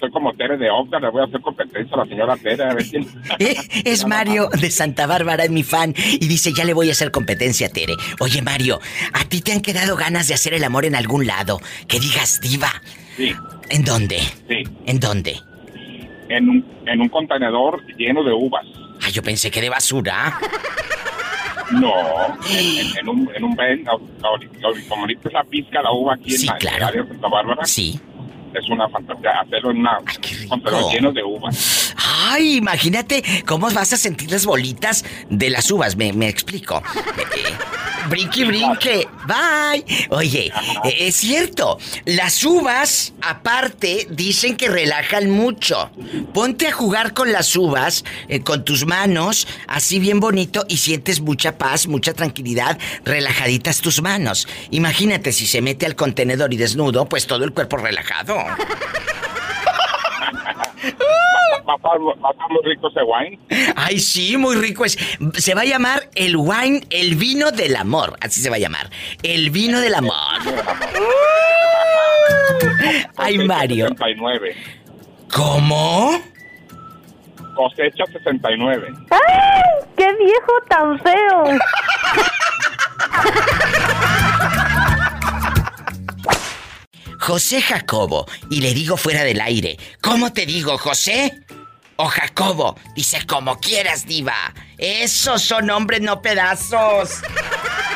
Soy como Tere de Oscar, le voy a hacer competencia a la señora Tere, a ver quién... Eh, Es Mario de Santa Bárbara, es mi fan, y dice, ya le voy a hacer competencia a Tere. Oye, Mario, ¿a ti te han quedado ganas de hacer el amor en algún lado? Que digas, diva. Sí. ¿En dónde? Sí. ¿En dónde? En un, en un contenedor lleno de uvas. Ay, yo pensé que de basura. No, en, en- en un, en un ven, ahorita- ahorita- la pizca la uva aquí en Sí, la, en claro. el área de Santa Bárbara. Sí. Es una fantasía hacerlo en una, un contenedor lleno de uvas. Ay, imagínate cómo vas a sentir las bolitas de las uvas, me, me explico. Eh, eh, brinque, brinque, bye. Oye, eh, es cierto, las uvas, aparte, dicen que relajan mucho. Ponte a jugar con las uvas, eh, con tus manos, así bien bonito, y sientes mucha paz, mucha tranquilidad, relajaditas tus manos. Imagínate si se mete al contenedor y desnudo, pues todo el cuerpo relajado. A estar muy rico ese wine. Ay, sí, muy rico es. Se va a llamar el wine, el vino del amor. Así se va a llamar. El vino del amor. Ay, Mario. 69. ¿Cómo? Cosecha 69. ¡Ay! ¡Qué viejo tan feo! José Jacobo. Y le digo fuera del aire. ¿Cómo te digo, José? O Jacobo. Dice como quieras, diva. Esos son hombres, no pedazos.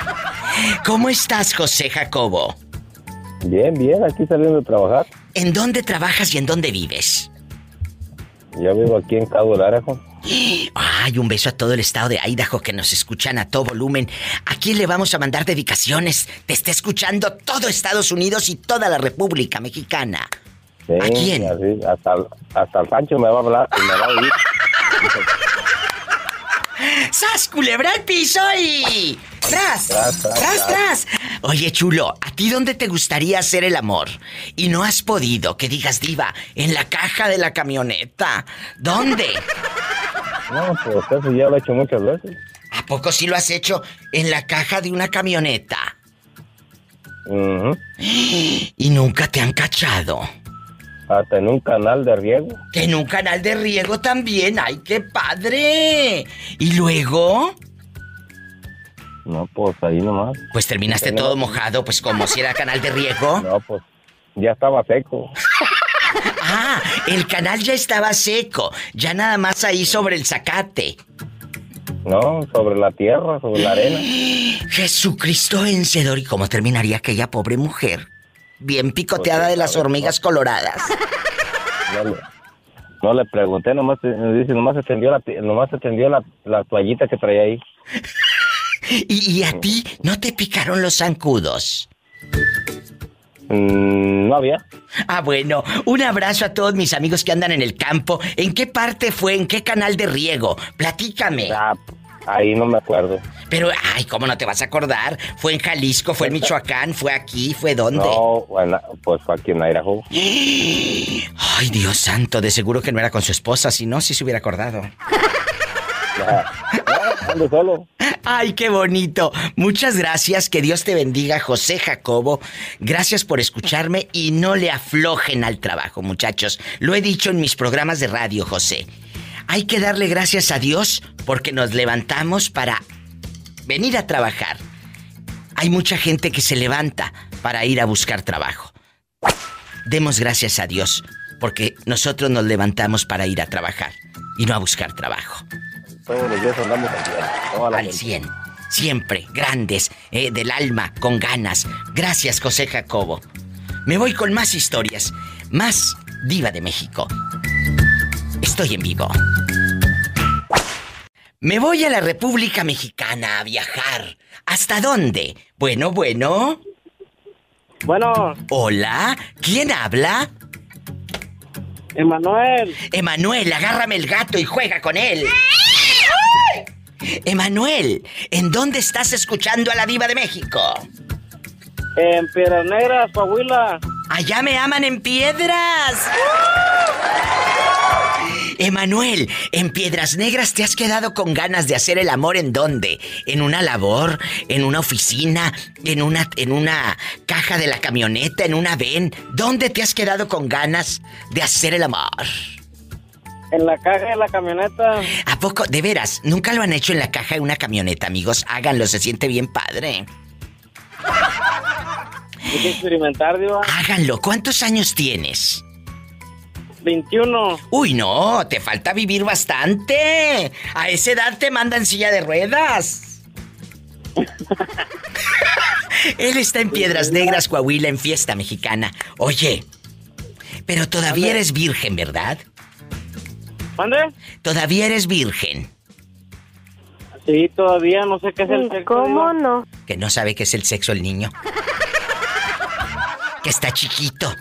¿Cómo estás, José Jacobo? Bien, bien, aquí saliendo de trabajar. ¿En dónde trabajas y en dónde vives? Yo vivo aquí en Cabo Larejo. Ay, un beso a todo el estado de Idaho que nos escuchan a todo volumen. ¿A quién le vamos a mandar dedicaciones? Te está escuchando todo Estados Unidos y toda la República Mexicana. Sí, ¿A quién? así, hasta, hasta el Pancho me va a hablar y me va a oír. ¡Sas, culebra al piso y... ¡Tras! Tras, tras, ¡Tras, tras! Oye, chulo, ¿a ti dónde te gustaría hacer el amor? Y no has podido, que digas diva, en la caja de la camioneta. ¿Dónde? No, pues eso ya lo he hecho muchas veces. ¿A poco sí lo has hecho en la caja de una camioneta? Y nunca te han cachado. Hasta en un canal de riego. Que en un canal de riego también. ¡Ay, qué padre! ¿Y luego? No, pues ahí nomás. Pues terminaste todo mojado, pues como si era canal de riego. No, pues ya estaba seco. Ah, el canal ya estaba seco. Ya nada más ahí sobre el zacate. No, sobre la tierra, sobre la arena. Jesucristo vencedor. ¿Y cómo terminaría aquella pobre mujer? Bien picoteada de las hormigas coloradas. No le, pregunté, nomás, dice, nomás se tendió la, nomás se tendió la, la toallita que traía ahí. ¿Y, y a ti no te picaron los zancudos? Mm, no había. Ah, bueno, un abrazo a todos mis amigos que andan en el campo. ¿En qué parte fue? ¿En qué canal de riego? Platícame. Ahí no me acuerdo. Pero, ay, ¿cómo no te vas a acordar? ¿Fue en Jalisco? ¿Fue en Michoacán? ¿Fue aquí? ¿Fue dónde? No, bueno, pues fue aquí en Idaho. Ay, Dios santo, de seguro que no era con su esposa, si no, sí se hubiera acordado. ando solo. Ay, qué bonito. Muchas gracias, que Dios te bendiga, José Jacobo. Gracias por escucharme y no le aflojen al trabajo, muchachos. Lo he dicho en mis programas de radio, José. Hay que darle gracias a Dios porque nos levantamos para venir a trabajar. Hay mucha gente que se levanta para ir a buscar trabajo. Demos gracias a Dios porque nosotros nos levantamos para ir a trabajar y no a buscar trabajo. Todos los días andamos al cien, toda la Al gente. 100. Siempre, grandes, eh, del alma, con ganas. Gracias, José Jacobo. Me voy con más historias. Más Diva de México. Estoy en vivo. Me voy a la República Mexicana a viajar. ¿Hasta dónde? Bueno, bueno. Bueno. Hola, ¿quién habla? Emanuel. Emanuel, agárrame el gato y juega con él. Emanuel, ¿en dónde estás escuchando a la diva de México? En Piedras Negras, Coahuila. Allá me aman en piedras. Emanuel, en Piedras Negras te has quedado con ganas de hacer el amor en dónde? ¿En una labor? ¿En una oficina? ¿En una, en una caja de la camioneta? ¿En una ven? ¿Dónde te has quedado con ganas de hacer el amor? En la caja de la camioneta. ¿A poco? De veras, nunca lo han hecho en la caja de una camioneta, amigos. Háganlo, se siente bien padre. Hay que experimentar, Diva. Háganlo. ¿Cuántos años tienes? 21. Uy, no, te falta vivir bastante. A esa edad te mandan silla de ruedas. Él está en Piedras Negras, Coahuila, en fiesta mexicana. Oye, pero todavía eres virgen, ¿verdad? ¿Mande? Todavía eres virgen. Sí, todavía no sé qué es el sexo. ¿Cómo no? Que no sabe qué es el sexo el niño. Que está chiquito.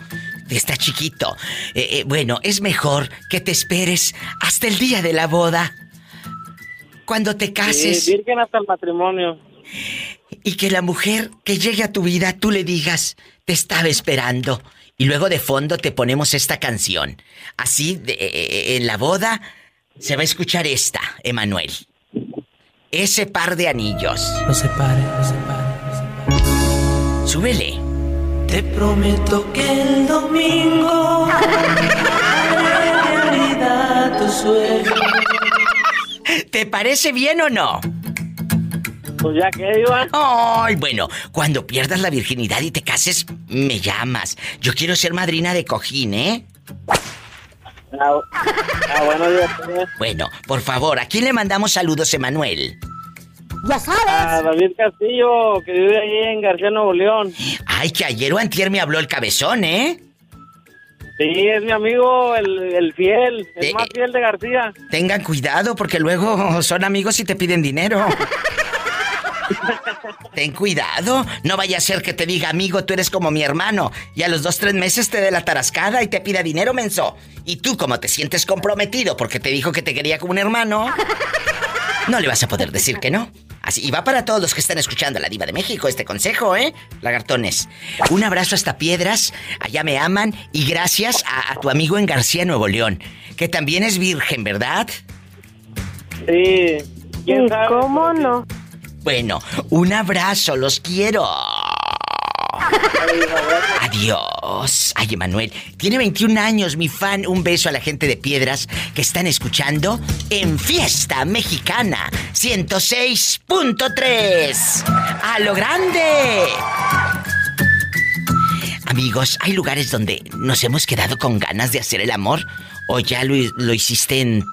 Está chiquito. Eh, eh, bueno, es mejor que te esperes hasta el día de la boda. Cuando te cases. Sí, virgen hasta el matrimonio. Y que la mujer que llegue a tu vida tú le digas, te estaba esperando. Y luego de fondo te ponemos esta canción. Así, de- eh, en la boda, se va a escuchar esta, Emanuel. Ese par de anillos. No se pare, no se pare. Súbele. Te prometo que el domingo haré realidad tu sueño. ¿Te parece bien o no? Pues ya que, Iván. Ay, bueno, cuando pierdas la virginidad y te cases, me llamas. Yo quiero ser madrina de cojín, ¿eh? Ah, ah, bueno, pues, Bueno, por favor, ¿a quién le mandamos saludos, Emanuel? Ya sabes. A David Castillo, que vive ahí en García, Nuevo León. Ay, que ayer o antier me habló el cabezón, ¿eh? Sí, es mi amigo, el, el fiel, el más fiel de García. Tengan cuidado porque luego son amigos y te piden dinero. Ten cuidado, no vaya a ser que te diga, amigo, tú eres como mi hermano, y a los dos, tres meses te dé la tarascada y te pida dinero, menso. Y tú, como te sientes comprometido porque te dijo que te quería como un hermano, no le vas a poder decir que no. Así, y va para todos los que están escuchando a la Diva de México este consejo, ¿eh? Lagartones. Un abrazo hasta Piedras, allá me aman, y gracias a, a tu amigo en García, Nuevo León, que también es virgen, ¿verdad? Sí. ¿Y cómo no? Bueno, un abrazo, los quiero. Adiós. Ay, Emanuel. Tiene 21 años, mi fan. Un beso a la gente de Piedras que están escuchando en Fiesta Mexicana 106.3. ¡A lo grande! Amigos, ¿hay lugares donde nos hemos quedado con ganas de hacer el amor? ¿O ya lo, lo hiciste en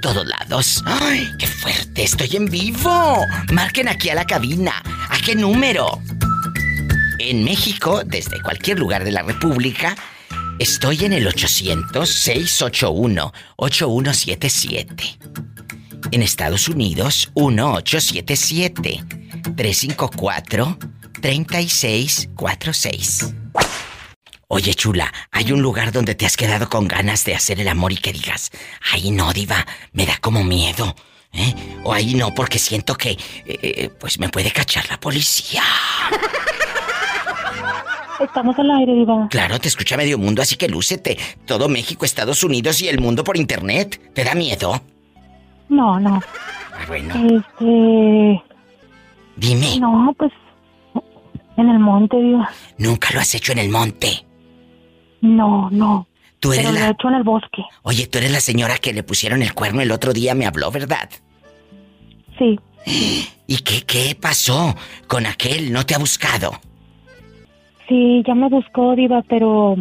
todos lados? ¡Ay, qué fuerte! ¡Estoy en vivo! Marquen aquí a la cabina. ¿A qué número? En México, desde cualquier lugar de la República, estoy en el 800-681-8177. En Estados Unidos, 1877-354-3646. Oye, chula, ¿hay un lugar donde te has quedado con ganas de hacer el amor y que digas, ay no, diva, me da como miedo? ¿eh? O ahí no, porque siento que, eh, pues me puede cachar la policía. Estamos al aire, Diva. Claro, te escucha medio mundo, así que lúcete. Todo México, Estados Unidos y el mundo por internet. ¿Te da miedo? No, no. Ah, bueno. Este. Dime. No, pues. En el monte, Diva. Nunca lo has hecho en el monte. No, no. Tú eres Pero lo la- he hecho en el bosque. Oye, tú eres la señora que le pusieron el cuerno el otro día, me habló, ¿verdad? Sí. ¿Y qué, qué pasó con aquel? ¿No te ha buscado? Sí, ya me buscó, Diva, pero.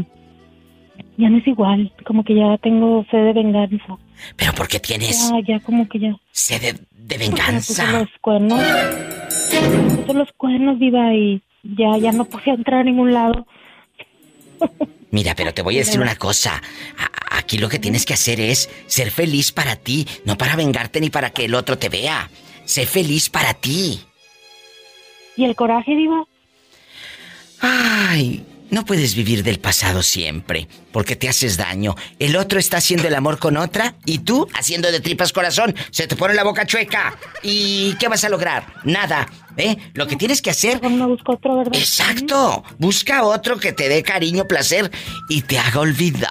Ya no es igual. Como que ya tengo sed de venganza. ¿Pero por qué tienes Ya, ya, como que ya. sed de, de Porque me puso venganza? los cuernos. Me puso los cuernos, Diva, y ya, ya no pude entrar a ningún lado. Mira, pero te voy a decir una cosa. A- aquí lo que tienes que hacer es ser feliz para ti, no para vengarte ni para que el otro te vea. Sé feliz para ti. ¿Y el coraje, Diva? Ay, no puedes vivir del pasado siempre, porque te haces daño. El otro está haciendo el amor con otra y tú haciendo de tripas corazón. Se te pone la boca chueca. ¿Y qué vas a lograr? Nada. ¿Eh? Lo que tienes que hacer. otro, ¿verdad? Exacto. Busca otro que te dé cariño, placer y te haga olvidar.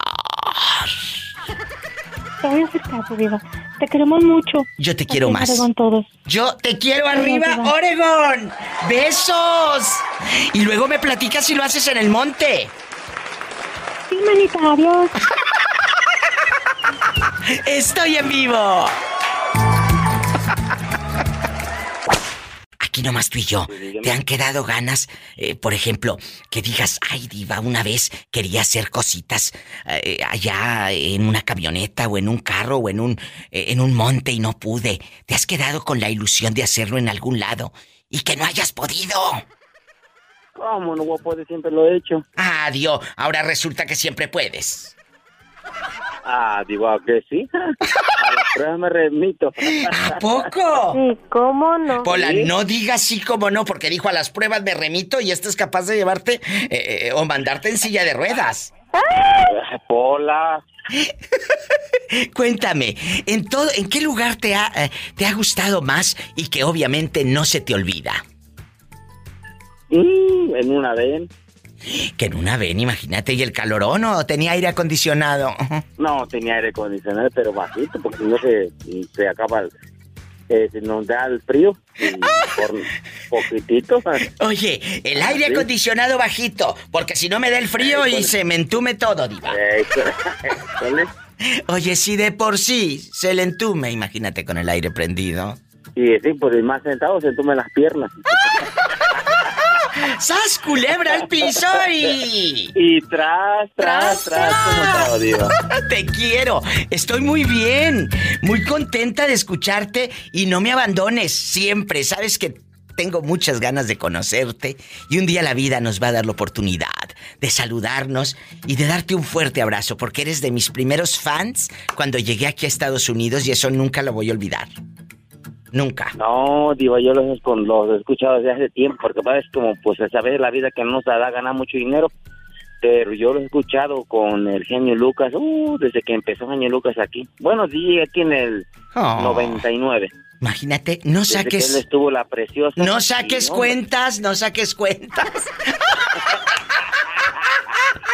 Te voy a hacer caso, Diva. Te queremos mucho. Yo te quiero más. Todos. Yo te quiero arriba. Oregón. Besos. Y luego me platicas si lo haces en el monte. Sí, manita, adiós. Estoy en vivo. Aquí nomás tú y yo. ¿Te han quedado ganas, eh, por ejemplo, que digas, ay, diva, una vez quería hacer cositas eh, allá en una camioneta o en un carro o en un, eh, en un monte y no pude? ¿Te has quedado con la ilusión de hacerlo en algún lado y que no hayas podido? ¿Cómo no voy a poder? Siempre lo he hecho. Ah, Dios, ahora resulta que siempre puedes. Ah, digo que sí. A las pruebas me remito. ¿A poco? Sí, ¿cómo no? Pola, Sí. no digas sí como no, porque dijo a las pruebas me remito y esto es capaz de llevarte eh, eh, o mandarte en silla de ruedas. Pola. Cuéntame, ¿en todo, en qué lugar te ha, eh, te ha gustado más y que obviamente no se te olvida? Mm, en una vez. Que en una ven, imagínate, y el calorón o tenía aire acondicionado. No, tenía aire acondicionado, pero bajito, porque si no se, se acaba el... eh, nos da el frío. y por poquitito. Oye, el aire Sí. acondicionado bajito, porque si no me da el frío y se me entume todo, diva. Oye, si de por sí se le entume, imagínate con el aire prendido. Y sí, pues el más sentado se toma las piernas. ¡Sas culebra al piso y... Y tras, tras, tras, como diva. Te quiero. Estoy muy bien. Muy contenta de escucharte y no me abandones siempre. Sabes que tengo muchas ganas de conocerte y un día la vida nos va a dar la oportunidad de saludarnos y de darte un fuerte abrazo porque eres de mis primeros fans cuando llegué aquí a Estados Unidos y eso nunca lo voy a olvidar. Nunca. No, digo, yo los, con- los he escuchado desde hace tiempo, porque es como, pues, a saber la vida que no nos da ganar mucho dinero, pero yo lo he escuchado con el genio Lucas, uh, desde que empezó genio Lucas aquí. Bueno, sí, aquí en el Oh. 99. Imagínate, no Desde que saques... él estuvo la preciosa. No y saques no, cuentas, no saques cuentas.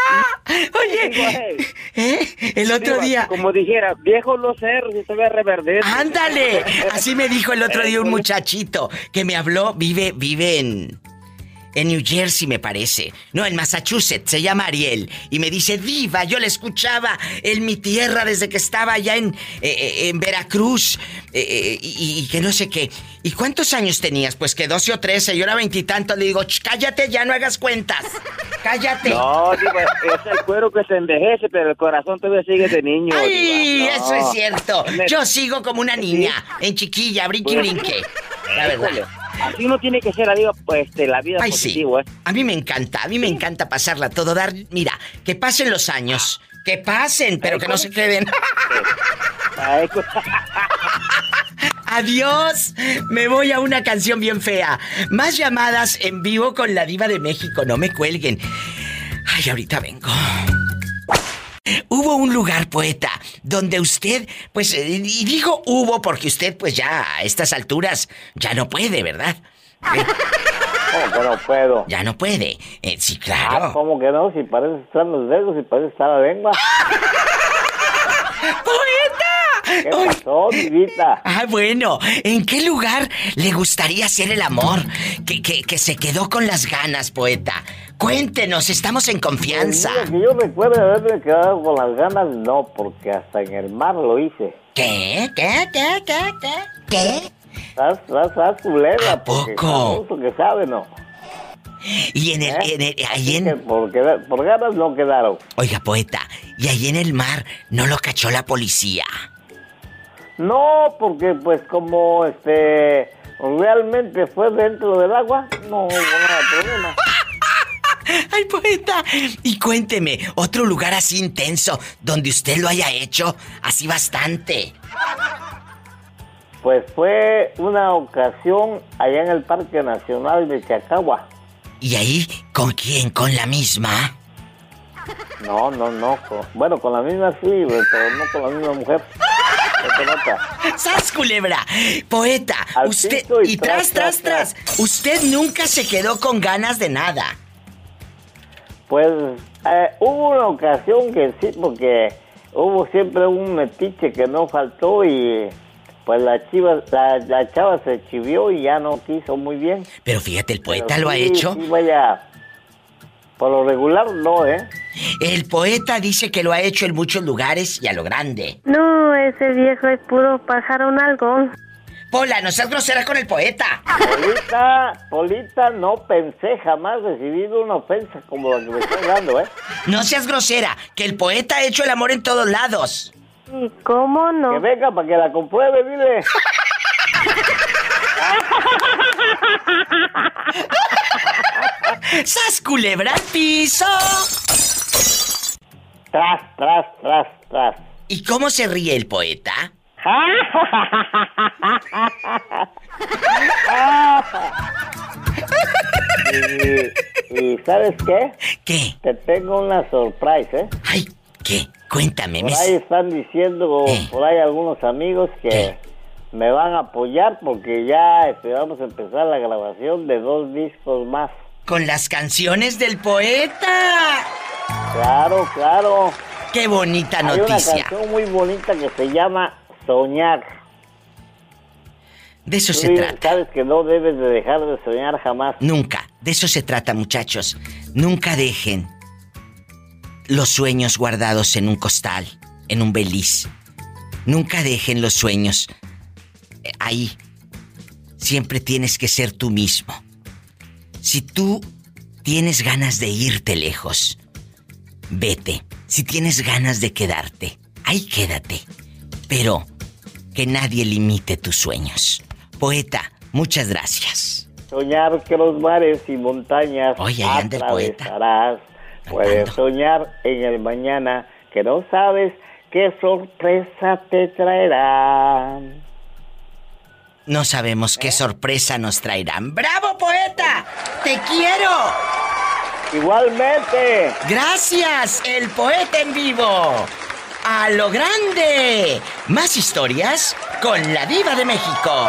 Oye, ¿eh? el otro día. Como dijera, viejo los cerros y todavía reverdece. ¡Ándale! Así me dijo el otro día un muchachito que me habló, vive, vive en. En New Jersey, me parece. No, en Massachusetts, se llama Ariel. Y me dice, Diva, yo le escuchaba en mi tierra desde que estaba allá en, eh, eh, en Veracruz. eh, y, y que no sé qué. ¿Y cuántos años tenías? Pues que 12 o 13, yo era veintitantos. Le digo, "Ch, cállate, ya no hagas cuentas. Cállate. No, digo, es el cuero que se envejece, pero el corazón todavía sigue de niño. ¡Ay! diva. Eso es cierto. Yo sigo como una niña, en chiquilla, brinque, brinque. La verdad. Así uno tiene que ser, digo, pues, de la vida Ay, sí. ¿eh? A mí me encanta, a mí me encanta pasarla todo dar. Mira, que pasen los años. Que pasen, pero que no se queden. Adiós. Me voy a una canción bien fea. Más llamadas en vivo con la diva de México. No me cuelguen. Ay, ahorita vengo. Hubo un lugar, poeta, donde usted, pues, eh, y digo hubo porque usted, pues ya a estas alturas, ya no puede, ¿verdad? ¿Cómo que no puedo? Ya no puede. Eh, sí, claro. Ah, ¿cómo que no? Si parece estar los dedos, si parece estar la lengua. ¡Poeta! ¿Qué pasó, divita? Ah, bueno. ¿En qué lugar le gustaría hacer el amor? Que, que, que se quedó con las ganas, poeta. Cuéntenos, estamos en confianza. Pues mira, que yo recuerdo haberme quedado con las ganas, no, porque hasta en el mar lo hice. ¿Qué? ¿Qué? ¿Qué? ¿Qué? ¿Qué? ¿Qué? Haz, haz, haz culebra, porque poco? que sabe, ¿no? Y en el, en el- ahí Así que en... por, ganas no quedaron. Oiga, poeta, y ahí en el mar no lo cachó la policía. No, porque pues como este realmente fue dentro del agua, no hubo nada de problema. Ay, poeta. Y cuénteme, otro lugar así intenso donde usted lo haya hecho así bastante. Pues fue una ocasión allá en el Parque Nacional de Chacagua. ¿Y ahí con quién? ¿Con la misma? No, no, no. con- bueno, con la misma sí, pero no con la misma mujer. ¡Sas, culebra! Poeta, Al usted... Y tras, tras, tras, tras. Usted nunca se quedó con ganas de nada. Pues eh, hubo una ocasión que sí, porque hubo siempre un metiche que no faltó y pues la chiva, la, la chava se chivió y ya no quiso muy bien. Pero fíjate, el poeta Pero lo ha hecho. sí, vaya, por lo regular no, ¿eh? El poeta dice que lo ha hecho en muchos lugares y a lo grande. No, ese viejo es puro pájaro nalgón. Pola, no seas grosera con el poeta. Polita, Polita, no pensé jamás recibir una ofensa como la que me estás dando, ¿eh? No seas grosera, que el poeta ha hecho el amor en todos lados. ¿Y cómo no? Que venga para que la compruebe, dile. ¡Sas culebra al piso! Tras, tras, tras, tras. ¿Y cómo se ríe el poeta? y, y ¿sabes qué? ¿Qué? Te tengo una sorpresa, ¿eh? Ay, ¿qué? Cuéntame, Por ahí están diciendo, por ahí algunos amigos que me van a apoyar porque ya este, vamos a empezar la grabación de dos discos más. Con las canciones del poeta. Claro, claro. Qué bonita Hay noticia. una canción muy bonita que se llama Soñar. De eso Tú se dices, trata. Sabes que no debes de dejar de soñar jamás. Nunca. De eso se trata, muchachos. Nunca dejen los sueños guardados en un costal, en un beliz. Nunca dejen los sueños eh, ahí. Siempre tienes que ser tú mismo. Si tú tienes ganas de irte lejos, vete. Si tienes ganas de quedarte, ahí quédate. Pero que nadie limite tus sueños. Poeta, muchas gracias. Soñar que los mares y montañas Oye, ahí anda el poeta. Puedes soñar en el mañana que no sabes qué sorpresa te traerá. No sabemos qué sorpresa nos traerán. ¡Bravo, poeta! ¡Te quiero! Igualmente. Gracias, el poeta en vivo. A lo grande. Más historias con la diva de México.